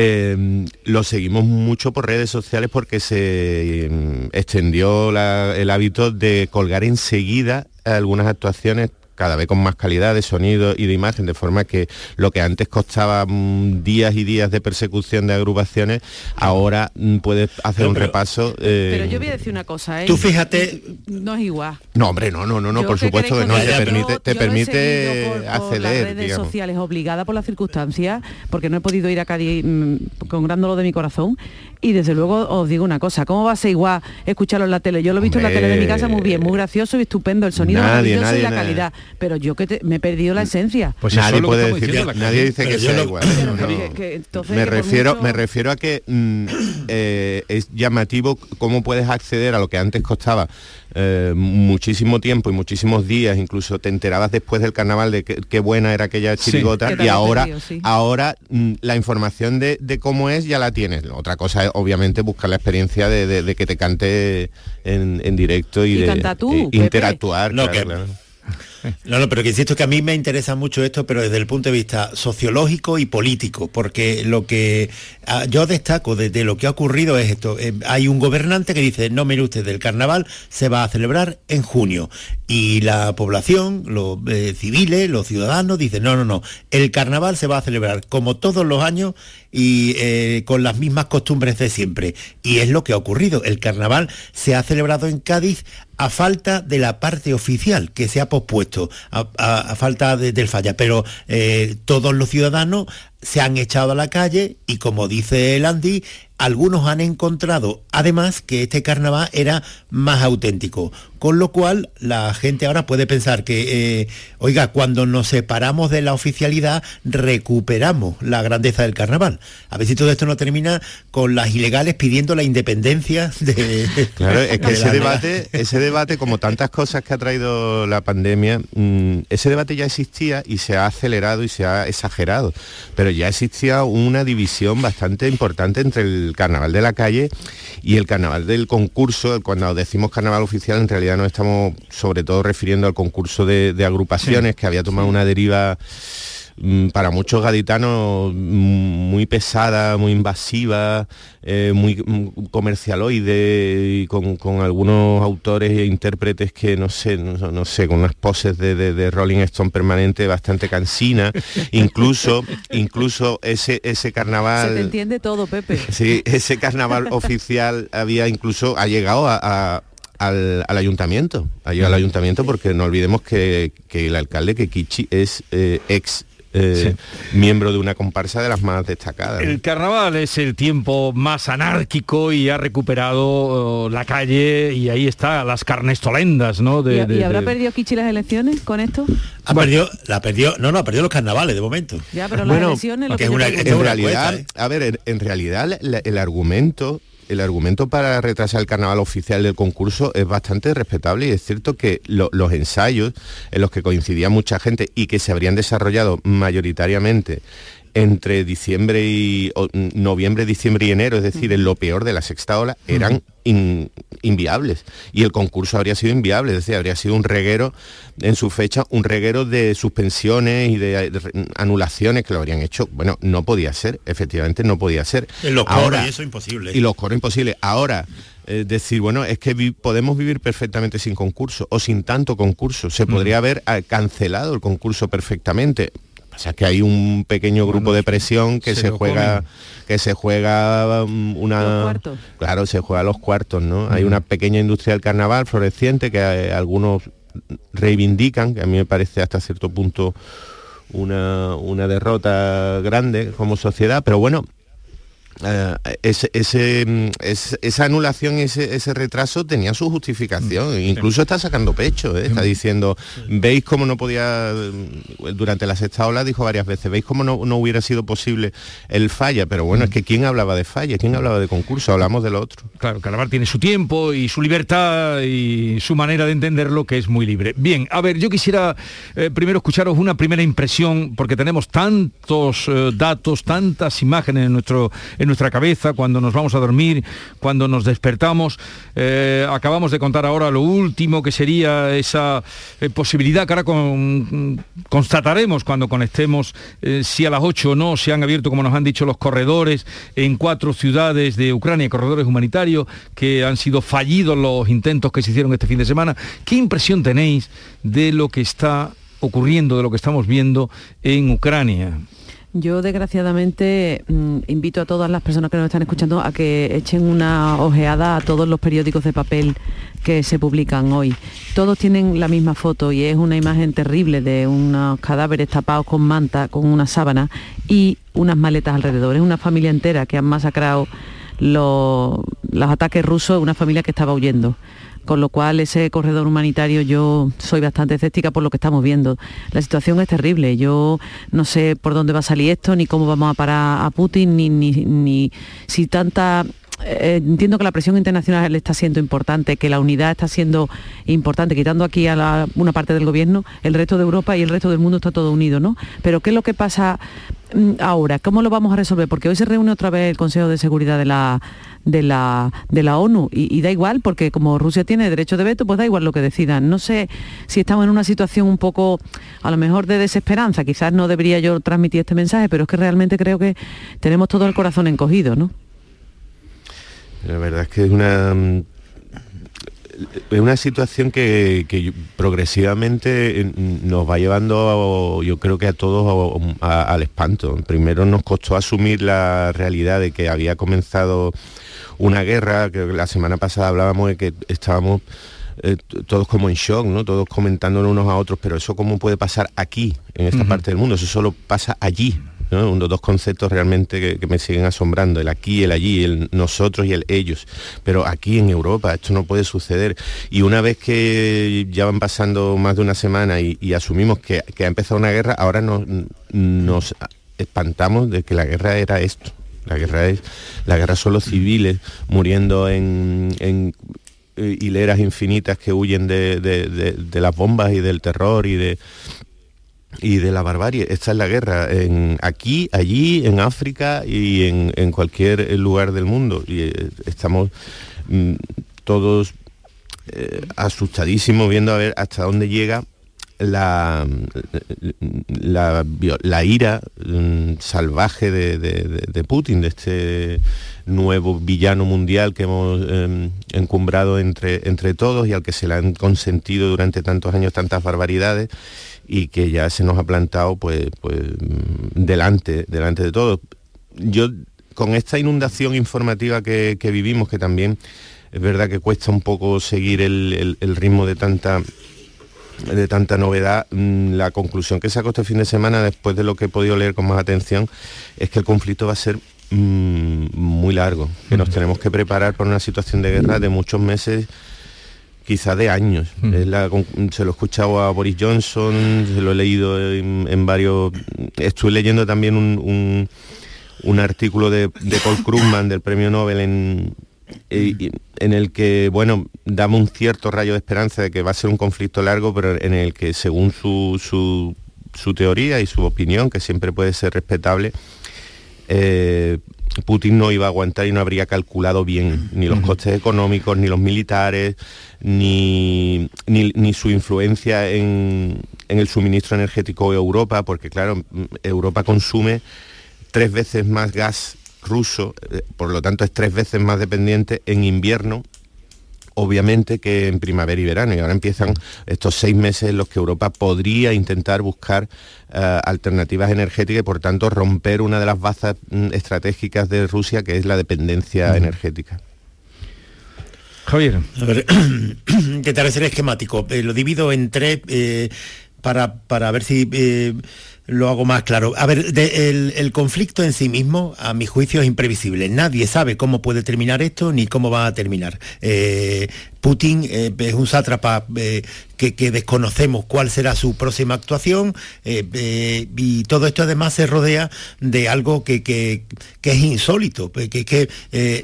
eh, lo seguimos mucho por redes sociales porque se eh, extendió el hábito de colgar enseguida algunas actuaciones cada vez con más calidad de sonido y de imagen, de forma que lo que antes costaba mm, días y días de persecución de agrupaciones, ahora mm, puedes hacer No, un pero- repaso. eh, Pero yo voy a decir una cosa, ¿eh? Tú fíjate- No es igual. No, hombre, no, no, no, no, por supuesto que no, te permite, yo- te yo lo he permite seguido por- por acceder, las redes digamos. sociales obligada por las circunstancias, porque no he podido ir a Cádiz mm, con gran dolor de mi corazón. Y desde luego os digo una cosa, ¿cómo va a ser igual escucharlo en la tele? Yo lo he visto en la tele de mi casa muy bien, muy gracioso y estupendo, el sonido Nadie, maravilloso nadie, y la nadie. calidad. Pero yo que te- me he perdido la esencia. Pues nadie puede decir que, nadie dice que sea lo- igual. Pero no, que- no. que entonces me refiero mucho- me refiero a que mm, eh, es llamativo cómo puedes acceder a lo que antes costaba eh, muchísimo tiempo y muchísimos días incluso te enterabas después del carnaval de qué, buena era aquella chirigota y ahora sí. ahora mm, la información de, de cómo es ya la tienes otra cosa es obviamente buscar la experiencia de, de- de que te cante en, en directo y, Y de canta tú, eh, interactuar No, claro, que- claro. No, no, pero que insisto que a mí me interesa mucho esto, pero desde el punto de vista sociológico y político, porque lo que ah, yo destaco de, de lo que ha ocurrido es esto. Eh, hay un gobernante que dice, no, mire usted, el carnaval se va a celebrar en junio. Y la población, los eh, civiles, los ciudadanos, dicen, no, no, no, el carnaval se va a celebrar como todos los años y eh, con las mismas costumbres de siempre. Y es lo que ha ocurrido. El carnaval se ha celebrado en Cádiz a falta de la parte oficial que se ha pospuesto, a, falta de- del falla. Pero eh, todos los ciudadanos se han echado a la calle y como dice el Andy, algunos han encontrado además que este carnaval era más auténtico. Con lo cual la gente ahora puede pensar que, eh, oiga, cuando nos separamos de la oficialidad recuperamos la grandeza del carnaval. A ver si todo esto no termina con las ilegales pidiendo la independencia de... Claro, es que de ese debate, ese debate, como tantas cosas que ha traído la pandemia, mm, ese debate ya existía y se ha acelerado y se ha exagerado. Pero ya existía una división bastante importante entre el carnaval de la calle y el carnaval del concurso. Cuando decimos carnaval oficial, en realidad nos estamos sobre todo refiriendo al concurso de, de agrupaciones que había tomado una deriva para muchos gaditanos mm, muy pesada, muy invasiva, eh, muy mm, comercialoide y con, con algunos autores e intérpretes que no sé, no, no sé, con unas poses de, de- de Rolling Stone permanente bastante cansina, incluso, incluso ese, ese Se te carnaval. entiende todo, Pepe. Sí, ese carnaval oficial había incluso, ha llegado a- a- al, al ayuntamiento, ha llegado al ayuntamiento porque no olvidemos que, que el alcalde, que Kichi, es eh, ex eh, miembro de una comparsa de las más destacadas. El carnaval es el tiempo más anárquico y ha recuperado eh, la calle y ahí está las carnestolendas, ¿no? De, ¿Y, de- y habrá de- perdido Kichi las elecciones con esto? Ha perdido, la perdió, no, no, ha perdido los carnavales de momento. Ya, pero las Bueno, elecciones... lo que es una- en realidad, encuesta, a ver, en, en realidad la- el argumento el argumento para retrasar el carnaval oficial del concurso es bastante respetable y es cierto que lo- los ensayos en los que coincidía mucha gente y que se habrían desarrollado mayoritariamente entre diciembre y o, noviembre, diciembre y enero, es decir, en lo peor de la sexta ola, eran in- inviables. Y el concurso habría sido inviable, es decir, habría sido un reguero en su fecha, un reguero de suspensiones y de, de anulaciones que lo habrían hecho. Bueno, no podía ser, efectivamente no podía ser. En los coros y eso imposible. Y los coros imposibles. Ahora, eh, decir, bueno, es que vi- podemos vivir perfectamente sin concurso o sin tanto concurso. Se podría haber ah, cancelado el concurso perfectamente. O sea que hay un pequeño grupo de presión que se juega comen. que se juega um, una Los cuartos. claro se juega a los cuartos no hay una pequeña industria del carnaval floreciente que eh, algunos reivindican que a mí me parece hasta cierto punto una, una derrota grande como sociedad, pero bueno, eh, ese, ese, mm, es- esa anulación, ese, ese retraso tenía su justificación. Incluso está sacando pecho, ¿eh? está diciendo, veis cómo no podía, mm, durante la sexta ola dijo varias veces, veis cómo no, no hubiera sido posible el falla, pero bueno, es que ¿quién hablaba de falla? ¿Quién hablaba de concurso? Hablamos de lo otro. Claro, Carnaval tiene su tiempo y su libertad y su manera de entenderlo que es muy libre. Bien, a ver, yo quisiera eh, primero escucharos una primera impresión porque tenemos tantos eh, datos, tantas imágenes en, nuestro, en nuestra cabeza cuando nos vamos a dormir, cuando nos despertamos. Eh, acabamos de contar ahora lo último que sería esa eh, posibilidad que ahora con- constataremos cuando conectemos eh, si a las 8 o no se han abierto, como nos han dicho, los corredores en cuatro ciudades de Ucrania, corredores humanitarios, que han sido fallidos los intentos que se hicieron este fin de semana. ¿Qué impresión tenéis de lo que está ocurriendo, de lo que estamos viendo en Ucrania? Yo desgraciadamente mm, invito a todas las personas que nos están escuchando a que echen una ojeada a todos los periódicos de papel que se publican hoy. Todos tienen la misma foto y es una imagen terrible de unos cadáveres tapados con manta, con una sábana y unas maletas alrededor. Es una familia entera que han masacrado los, los ataques rusos, una familia que estaba huyendo con lo cual ese corredor humanitario yo soy bastante escéptica por lo que estamos viendo. La situación es terrible, yo no sé por dónde va a salir esto, ni cómo vamos a parar a Putin, ni, ni, ni si tanta... eh, entiendo que la presión internacional está siendo importante, que la unidad está siendo importante, quitando aquí a una parte del gobierno, el resto de Europa y el resto del mundo está todo unido, ¿no? Pero ¿qué es lo que pasa ahora? ¿Cómo lo vamos a resolver? Porque hoy se reúne otra vez el Consejo de Seguridad de la, de la, de la ONU y, y da igual, porque como Rusia tiene derecho de veto, pues da igual lo que decidan. No sé si estamos en una situación un poco, a lo mejor de desesperanza, quizás no debería yo transmitir este mensaje, pero es que realmente creo que tenemos todo el corazón encogido, ¿no? La verdad es que es una mm, es una situación que, que progresivamente eh, nos va llevando, a- yo creo que a todos a- a- al espanto. Primero nos costó asumir la realidad de que había comenzado una guerra, que la semana pasada hablábamos de que estábamos eh, todos como en shock, ¿no? Todos comentándonos unos a otros, pero eso cómo puede pasar aquí, en esta parte del mundo, eso solo pasa allí. ¿No? Dos conceptos realmente que, me siguen asombrando, el aquí, el allí, el nosotros y el ellos. Pero aquí en Europa esto no puede suceder. Y una vez que ya van pasando más de una semana y, asumimos que, ha empezado una guerra, ahora nos, espantamos de que la guerra era esto. La guerra es, la guerra son los civiles muriendo en, eh, hileras infinitas que huyen de- de las bombas y del terror y de y de la barbarie. Esta es la guerra en, aquí, allí, en África y en, en cualquier lugar del mundo. Y eh, estamos mm, todos eh, asustadísimos viendo a ver hasta dónde llega la, vio- la ira mm, salvaje de, de- Putin, de este nuevo villano mundial que hemos eh, encumbrado entre, entre todos y al que se le han consentido durante tantos años tantas barbaridades y que ya se nos ha plantado pues, pues delante, delante de todos. Yo con esta inundación informativa que, que vivimos, que también es verdad que cuesta un poco seguir el, el- el ritmo de tanta de tanta novedad, mm, la conclusión que saco este fin de semana, después de lo que he podido leer con más atención, es que el conflicto va a ser mm, muy largo, que nos tenemos que preparar para una situación de guerra de muchos meses, quizá de años. La con- se lo he escuchado a Boris Johnson, se lo he leído en, en varios... Estuve leyendo también un, un- un artículo de, de Paul Krugman del premio Nobel en, eh, en el que, bueno, damos un cierto rayo de esperanza de que va a ser un conflicto largo, pero en el que según su, su, su teoría y su opinión, que siempre puede ser respetable, eh, Putin no iba a aguantar y no habría calculado bien ni los costes económicos, ni los militares, ni, ni- ni su influencia en, en el suministro energético de Europa, porque claro, Europa consume tres veces más gas ruso, eh, por lo tanto es tres veces más dependiente en invierno obviamente que en primavera y verano y ahora empiezan estos seis meses en los que Europa podría intentar buscar eh, alternativas energéticas y por tanto romper una de las bazas mm, estratégicas de Rusia que es la dependencia energética. Javier. A ver, intentaré ser esquemático. Eh, lo divido en tres eh, para, para ver si eh, lo hago más claro. A ver, el conflicto en sí mismo, a mi juicio, es imprevisible. Nadie sabe cómo puede terminar esto ni cómo va a terminar. Eh, Putin eh, es un sátrapa eh, que, desconocemos cuál será su próxima actuación eh, y todo esto además se rodea de algo que, que- que es insólito, pues, que, que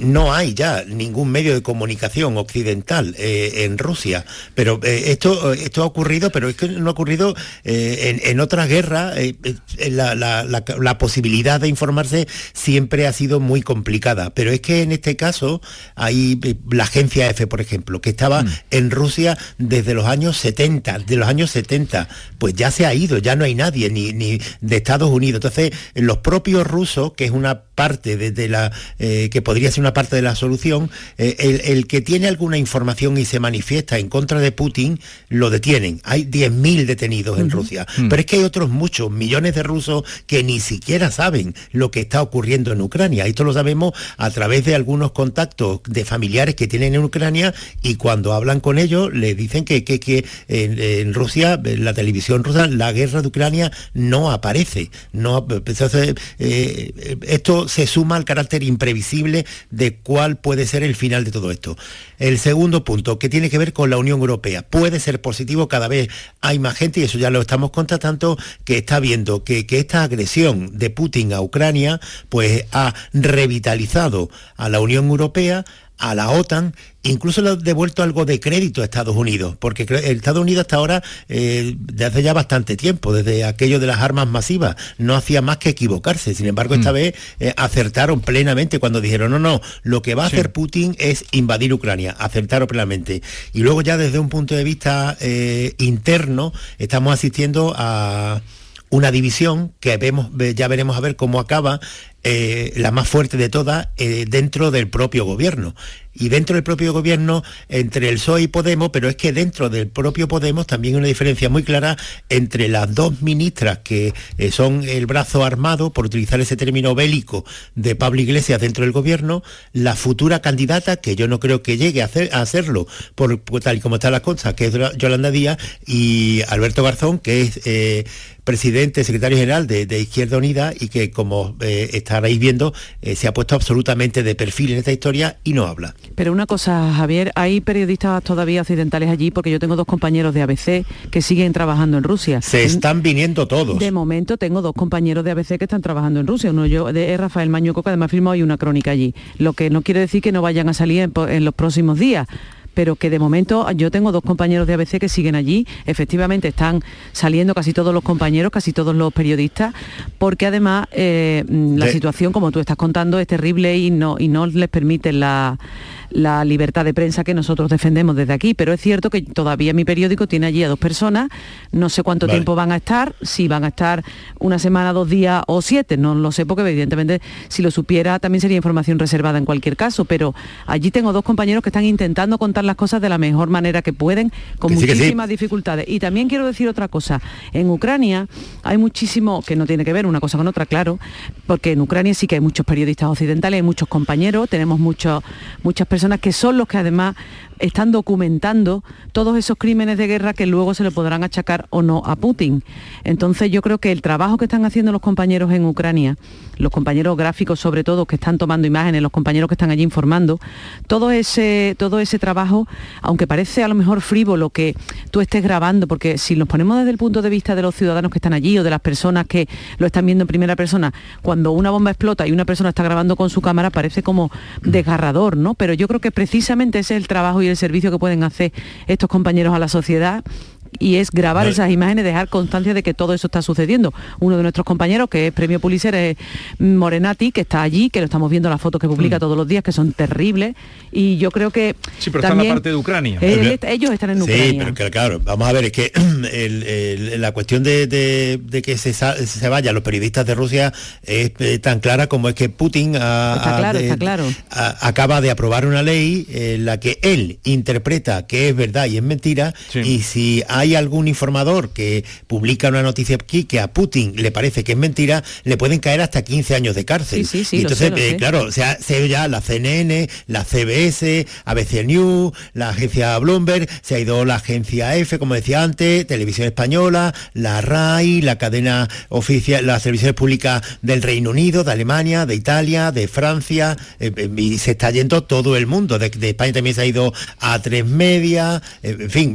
no hay ya ningún medio de comunicación occidental en Rusia. Pero esto, esto ha ocurrido, pero es que no ha ocurrido en, en otras guerras. la, la- la- posibilidad de informarse siempre ha sido muy complicada. Pero es que en este caso hay la agencia EFE, por ejemplo, que estaba en Rusia desde los años 70, de los años 70, pues ya se ha ido, ya no hay nadie, ni, ni de Estados Unidos. Entonces, los propios rusos, que es una parte de, de la eh, que podría ser una parte de la solución, eh, el, el que tiene alguna información y se manifiesta en contra de Putin, lo detienen. Hay 10.000 detenidos en Rusia. Pero es que hay otros muchos, millones de rusos que ni siquiera saben lo que está ocurriendo en Ucrania. Esto lo sabemos a través de algunos contactos de familiares que tienen en Ucrania y cuando hablan con ellos le dicen que, que- que en, en Rusia, en la televisión rusa, la guerra de Ucrania no aparece. No, entonces, eh, esto se suma al carácter imprevisible de cuál puede ser el final de todo esto. El segundo punto, que tiene que ver con la Unión Europea. Puede ser positivo, cada vez hay más gente, y eso ya lo estamos constatando, que está viendo que, que esta agresión de Putin a Ucrania, pues ha revitalizado a la Unión Europea, a la OTAN, incluso le ha devuelto algo de crédito a Estados Unidos, porque Estados Unidos hasta ahora, eh, desde hace ya bastante tiempo, desde aquello de las armas masivas, no hacía más que equivocarse. Sin embargo, esta vez eh, acertaron plenamente cuando dijeron, no, no, lo que va a Sí. hacer Putin es invadir Ucrania, acertaron plenamente. Y luego ya desde un punto de vista eh, interno, estamos asistiendo a una división que vemos, ve- ya veremos a ver cómo acaba, eh, la más fuerte de todas, eh, dentro del propio gobierno. Y dentro del propio gobierno, entre el PSOE y Podemos, pero es que dentro del propio Podemos también hay una diferencia muy clara entre las dos ministras que eh, son el brazo armado, por utilizar ese término bélico, de Pablo Iglesias dentro del gobierno, la futura candidata, que yo no creo que llegue a, hacer- hacerlo, por, tal y como están las cosas, que es Yolanda Díaz, y Alberto Garzón, que es eh, presidente, secretario general de, de Izquierda Unida y que, como eh, estaréis viendo, eh, se ha puesto absolutamente de perfil en esta historia y no habla. Pero una cosa, Javier, hay periodistas todavía occidentales allí porque yo tengo dos compañeros de ABC que siguen trabajando en Rusia. Se están viniendo todos. De momento tengo dos compañeros de ABC que están trabajando en Rusia. Uno yo de es Rafael Mañuco, que además firmó hoy una crónica allí. Lo que no quiere decir que no vayan a salir en los próximos días. Pero que de momento yo tengo dos compañeros de ABC que siguen allí. Efectivamente están saliendo casi todos los compañeros, casi todos los periodistas, porque además eh, mm, la situación, como tú estás contando, es terrible y no, y no les permite la, la libertad de prensa que nosotros defendemos desde aquí. Pero es cierto que todavía mi periódico tiene allí a dos personas. No sé cuánto Vale. tiempo van a estar, si van a estar una semana, dos días o siete, no lo sé porque evidentemente si lo supiera también sería información reservada en cualquier caso, pero allí tengo dos compañeros que están intentando contar las cosas de la mejor manera que pueden, con Que sí, que sí. muchísimas dificultades. Y también quiero decir otra cosa, en Ucrania hay muchísimo, que no tiene que ver una cosa con otra, claro, porque en Ucrania sí que hay muchos periodistas occidentales, hay muchos compañeros, tenemos muchos, muchas personas que son los que además están documentando todos esos crímenes de guerra que luego se le podrán achacar o no a Putin. Entonces yo creo que el trabajo que están haciendo los compañeros en Ucrania, los compañeros gráficos sobre todo que están tomando imágenes, los compañeros que están allí informando, todo ese, todo ese trabajo, aunque parece a lo mejor frívolo que tú estés grabando, porque si nos ponemos desde el punto de vista de los ciudadanos que están allí o de las personas que lo están viendo en primera persona, cuando una bomba explota y una persona está grabando con su cámara parece como desgarrador, ¿no? Pero yo creo que precisamente ese es el trabajo y el servicio que pueden hacer estos compañeros a la sociedad y es grabar esas imágenes, dejar constancia de que todo eso está sucediendo. Uno de nuestros compañeros, que es premio Pulitzer, es Morenati, que está allí, que lo estamos viendo las fotos que publica todos los días, que son terribles, y yo creo que Sí, pero está en la también parte de Ucrania. él está- ellos están en Sí, Ucrania. pero que, claro, vamos a ver, es que el- el- la cuestión de, de- de que se, se vayan los periodistas de Rusia es eh, tan clara como es que Putin ha- Está ha claro, de- está claro. a- acaba de aprobar una ley en la que él interpreta que es verdad y es mentira y si hay hay algún informador que publica una noticia aquí que a Putin le parece que es mentira, le pueden caer hasta 15 años de cárcel. Sí, sí, sí, Y lo entonces, sé, lo eh, claro, se ha, se ya la CNN, la CBS, ABC News, la agencia Bloomberg, se ha ido la agencia F, como decía antes, Televisión Española, la RAI, la cadena oficial, las televisiones públicas del Reino Unido, de Alemania, de Italia, de Francia, eh, eh, y se está yendo todo el mundo. De, de España también se ha ido a tres media, en fin.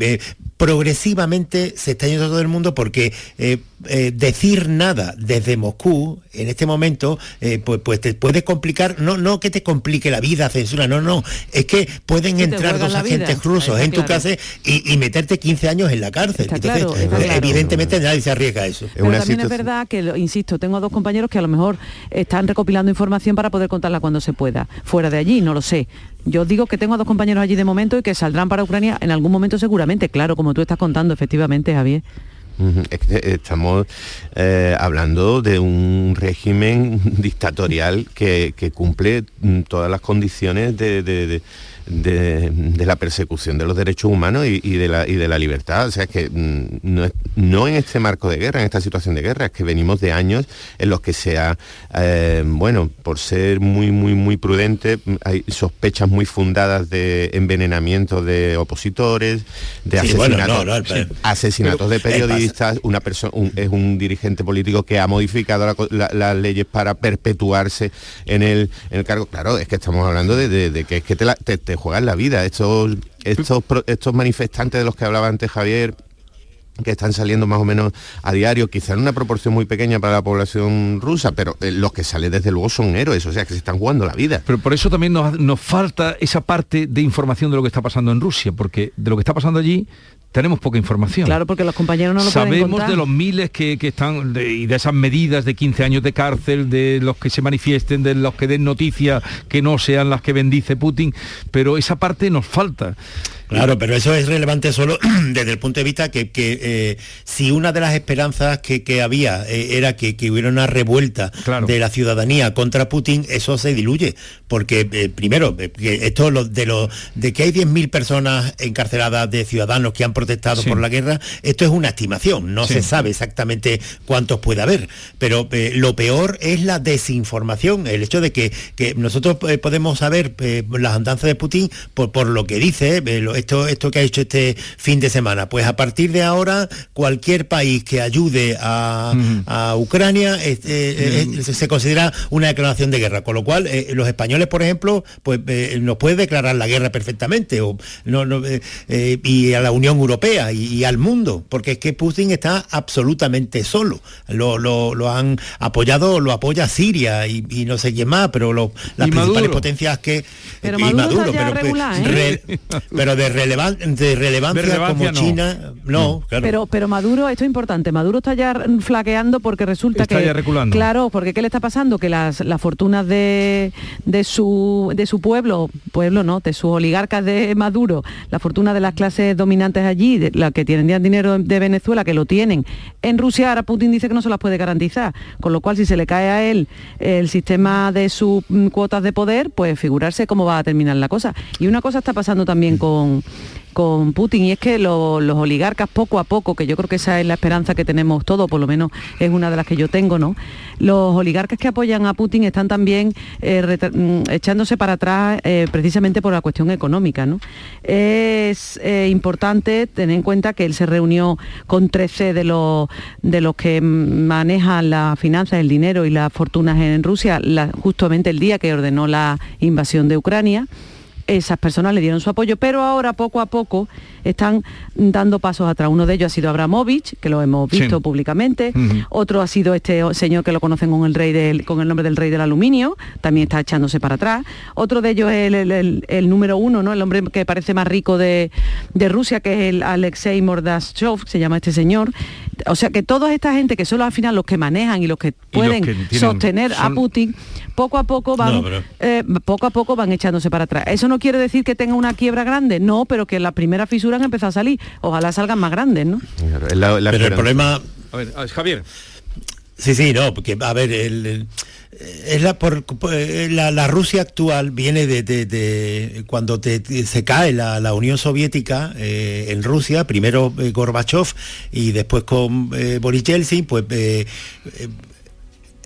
Progresivamente se está yendo todo el mundo porque eh, eh, decir nada desde Moscú en este momento eh, pues, pues te puede complicar, no, no que te complique la vida, censura, no, no, es que pueden Que entrar dos vida. agentes rusos en tu claro. casa y, y meterte 15 años en la cárcel. Está Entonces, claro, está eh, claro. evidentemente nadie se arriesga a eso. Pero también es verdad que, lo- insisto, tengo dos compañeros que a lo mejor están recopilando información para poder contarla cuando se pueda. Fuera de allí, no lo sé. Yo digo que tengo a dos compañeros allí de momento y que saldrán para Ucrania en algún momento seguramente, claro, como tú estás contando, efectivamente, Javier. Que estamos eh, hablando de un régimen dictatorial que, cumple mm, todas las condiciones de- de- de la persecución de los derechos humanos y, y de, la, y de la libertad. O sea, es que mm, no, es- no en este marco de guerra, en esta situación de guerra, es que venimos de años en los que se ha, eh, bueno, por ser muy, muy, muy prudente, mm, hay sospechas muy fundadas de envenenamiento de opositores, de Sí, bueno, asesinatos, no, no, sí, pero- asesinatos de periodistas, una persona es un dirigente político que ha modificado la co- la- las leyes para perpetuarse en el, en el cargo. Claro, es que estamos hablando de, de- de que es que te, la- te, te juegan la vida. Estos, estos, estos manifestantes de los que hablaba antes Javier, que están saliendo más o menos a diario, quizá en una proporción muy pequeña para la población rusa, pero eh, los que salen desde luego son héroes, o sea, que se están jugando la vida. Pero por eso también nos, nos falta esa parte de información de lo que está pasando en Rusia, porque de lo que está pasando allí tenemos poca información. Claro, porque los compañeros no lo Sabemos de los miles que, que están de- y de esas medidas de 15 años de cárcel, de los que se manifiesten, de los que den noticias que no sean las que bendice Putin, pero esa parte nos falta. Claro, pero eso es relevante solo desde el punto de vista que, que, eh, si una de las esperanzas que, que había eh, era que, que hubiera una revuelta de la ciudadanía contra Putin, eso se diluye. Porque, eh, primero, esto lo- de, lo, de que hay 10.000 personas encarceladas de ciudadanos que han protestado Sí. por la guerra, esto es una estimación, no Sí. se sabe exactamente cuántos puede haber. Pero lo peor es la desinformación, el hecho de que, que nosotros podemos saber las andanzas de Putin por, por lo que dice, lo- esto, esto que ha hecho este fin de semana. Pues a partir de ahora, cualquier país que ayude a, a Ucrania eh, eh, se- se considera una declaración de guerra. Con lo cual, eh, los españoles, por ejemplo, pues eh, nos puede declarar la guerra perfectamente, o, no, no, eh, eh, y a la Unión Europea y, y al mundo, porque es que Putin está absolutamente solo. Lo, lo- lo han apoyado, lo apoya Siria y, y no sé quién más, pero lo- las Y principales Maduro. potencias que... Pero y Maduro pero, regular, ¿eh? re- pero de, relevan- de relevancia, De relevancia como no. China, no, claro. Pero, pero Maduro, esto es importante, Maduro está ya flaqueando porque resulta Está que... ya reculando. Claro, porque ¿qué le está pasando? Que las, las fortunas de, de, su, de su pueblo, pueblo no, de sus oligarcas de Maduro, la fortuna de las clases dominantes allí, de, la que tienen ya dinero de Venezuela, que lo tienen, en Rusia ahora Putin dice que no se las puede garantizar, con lo cual si se le cae a él el sistema de sus mm, cuotas de poder, pues figurarse cómo va a terminar la cosa. Y una cosa está pasando también con con Putin y es que lo- los oligarcas poco a poco, que yo creo que esa es la esperanza que tenemos todos, por lo menos es una de las que yo tengo, ¿no? Los oligarcas que apoyan a Putin están también eh, mm, echándose para atrás eh, precisamente por la cuestión económica, ¿no? Es eh, importante tener en cuenta que él se reunió con 13 de los de los que manejan las finanzas, el dinero y las fortunas en Rusia, justamente el día que ordenó la invasión de Ucrania esas personas le dieron su apoyo, pero ahora poco a poco están dando pasos atrás. Uno de ellos ha sido Abramovich, que lo hemos visto Sí. públicamente. Otro ha sido este señor que lo conocen con el rey del, con el nombre del rey del aluminio, también está echándose para atrás. Otro de ellos es el, el- el- el número uno, ¿no? El hombre que parece más rico de, de Rusia, que es el Alexei Mordashov, se llama este señor. O sea que toda esta gente que son al final los que manejan y los que pueden que tienen- sostener a Putin, poco a poco van No, pero- eh, poco a poco van echándose para atrás. Eso no quiere decir que tenga una quiebra grande, no, pero que las primeras fisuras han empezado a salir. Ojalá salgan más grandes, ¿no? Pero el problema A ver, a ver, Javier. Sí, sí, no, porque a ver, el, el- es la, por, por- la, la Rusia actual viene de, de- cuando se cae la, la Unión Soviética eh, en Rusia, primero eh, Gorbachev y después con eh, Boris Yeltsin, pues eh, eh,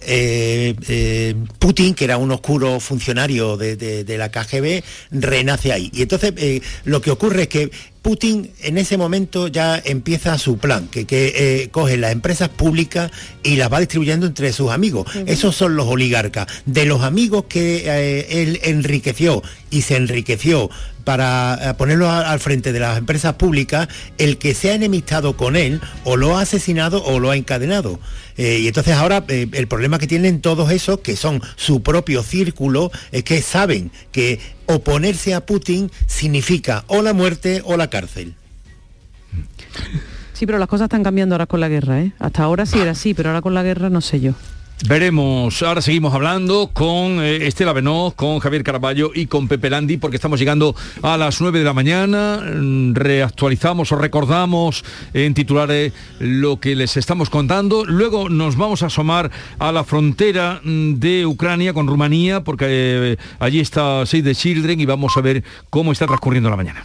eh, eh, Putin, que era un oscuro funcionario de, de- la KGB, renace ahí. Y entonces eh, lo que ocurre es que Putin en ese momento ya empieza su plan, que, que, eh, coge las empresas públicas y las va distribuyendo entre sus amigos. Esos son los oligarcas. De los amigos que eh, él enriqueció y se enriqueció para eh, ponerlo al frente de las empresas públicas, el que se ha enemistado con él o lo ha asesinado o lo ha encadenado. Eh, y entonces ahora eh, el problema que tienen todos esos, que son su propio círculo, es que saben que oponerse a Putin significa o la muerte o la cárcel. Sí, pero las cosas están cambiando ahora con la guerra, ¿eh? Hasta ahora sí era así, pero ahora con la guerra no sé yo. Veremos, ahora seguimos hablando con eh, Estela Benoz, con Javier Caraballo y con Pepe Landi, porque estamos llegando a las 9 de la mañana, mm, reactualizamos o recordamos en titulares lo que les estamos contando, luego nos vamos a asomar a la frontera mm, de Ucrania con Rumanía, porque eh, allí está Save the Children y vamos a ver cómo está transcurriendo la mañana.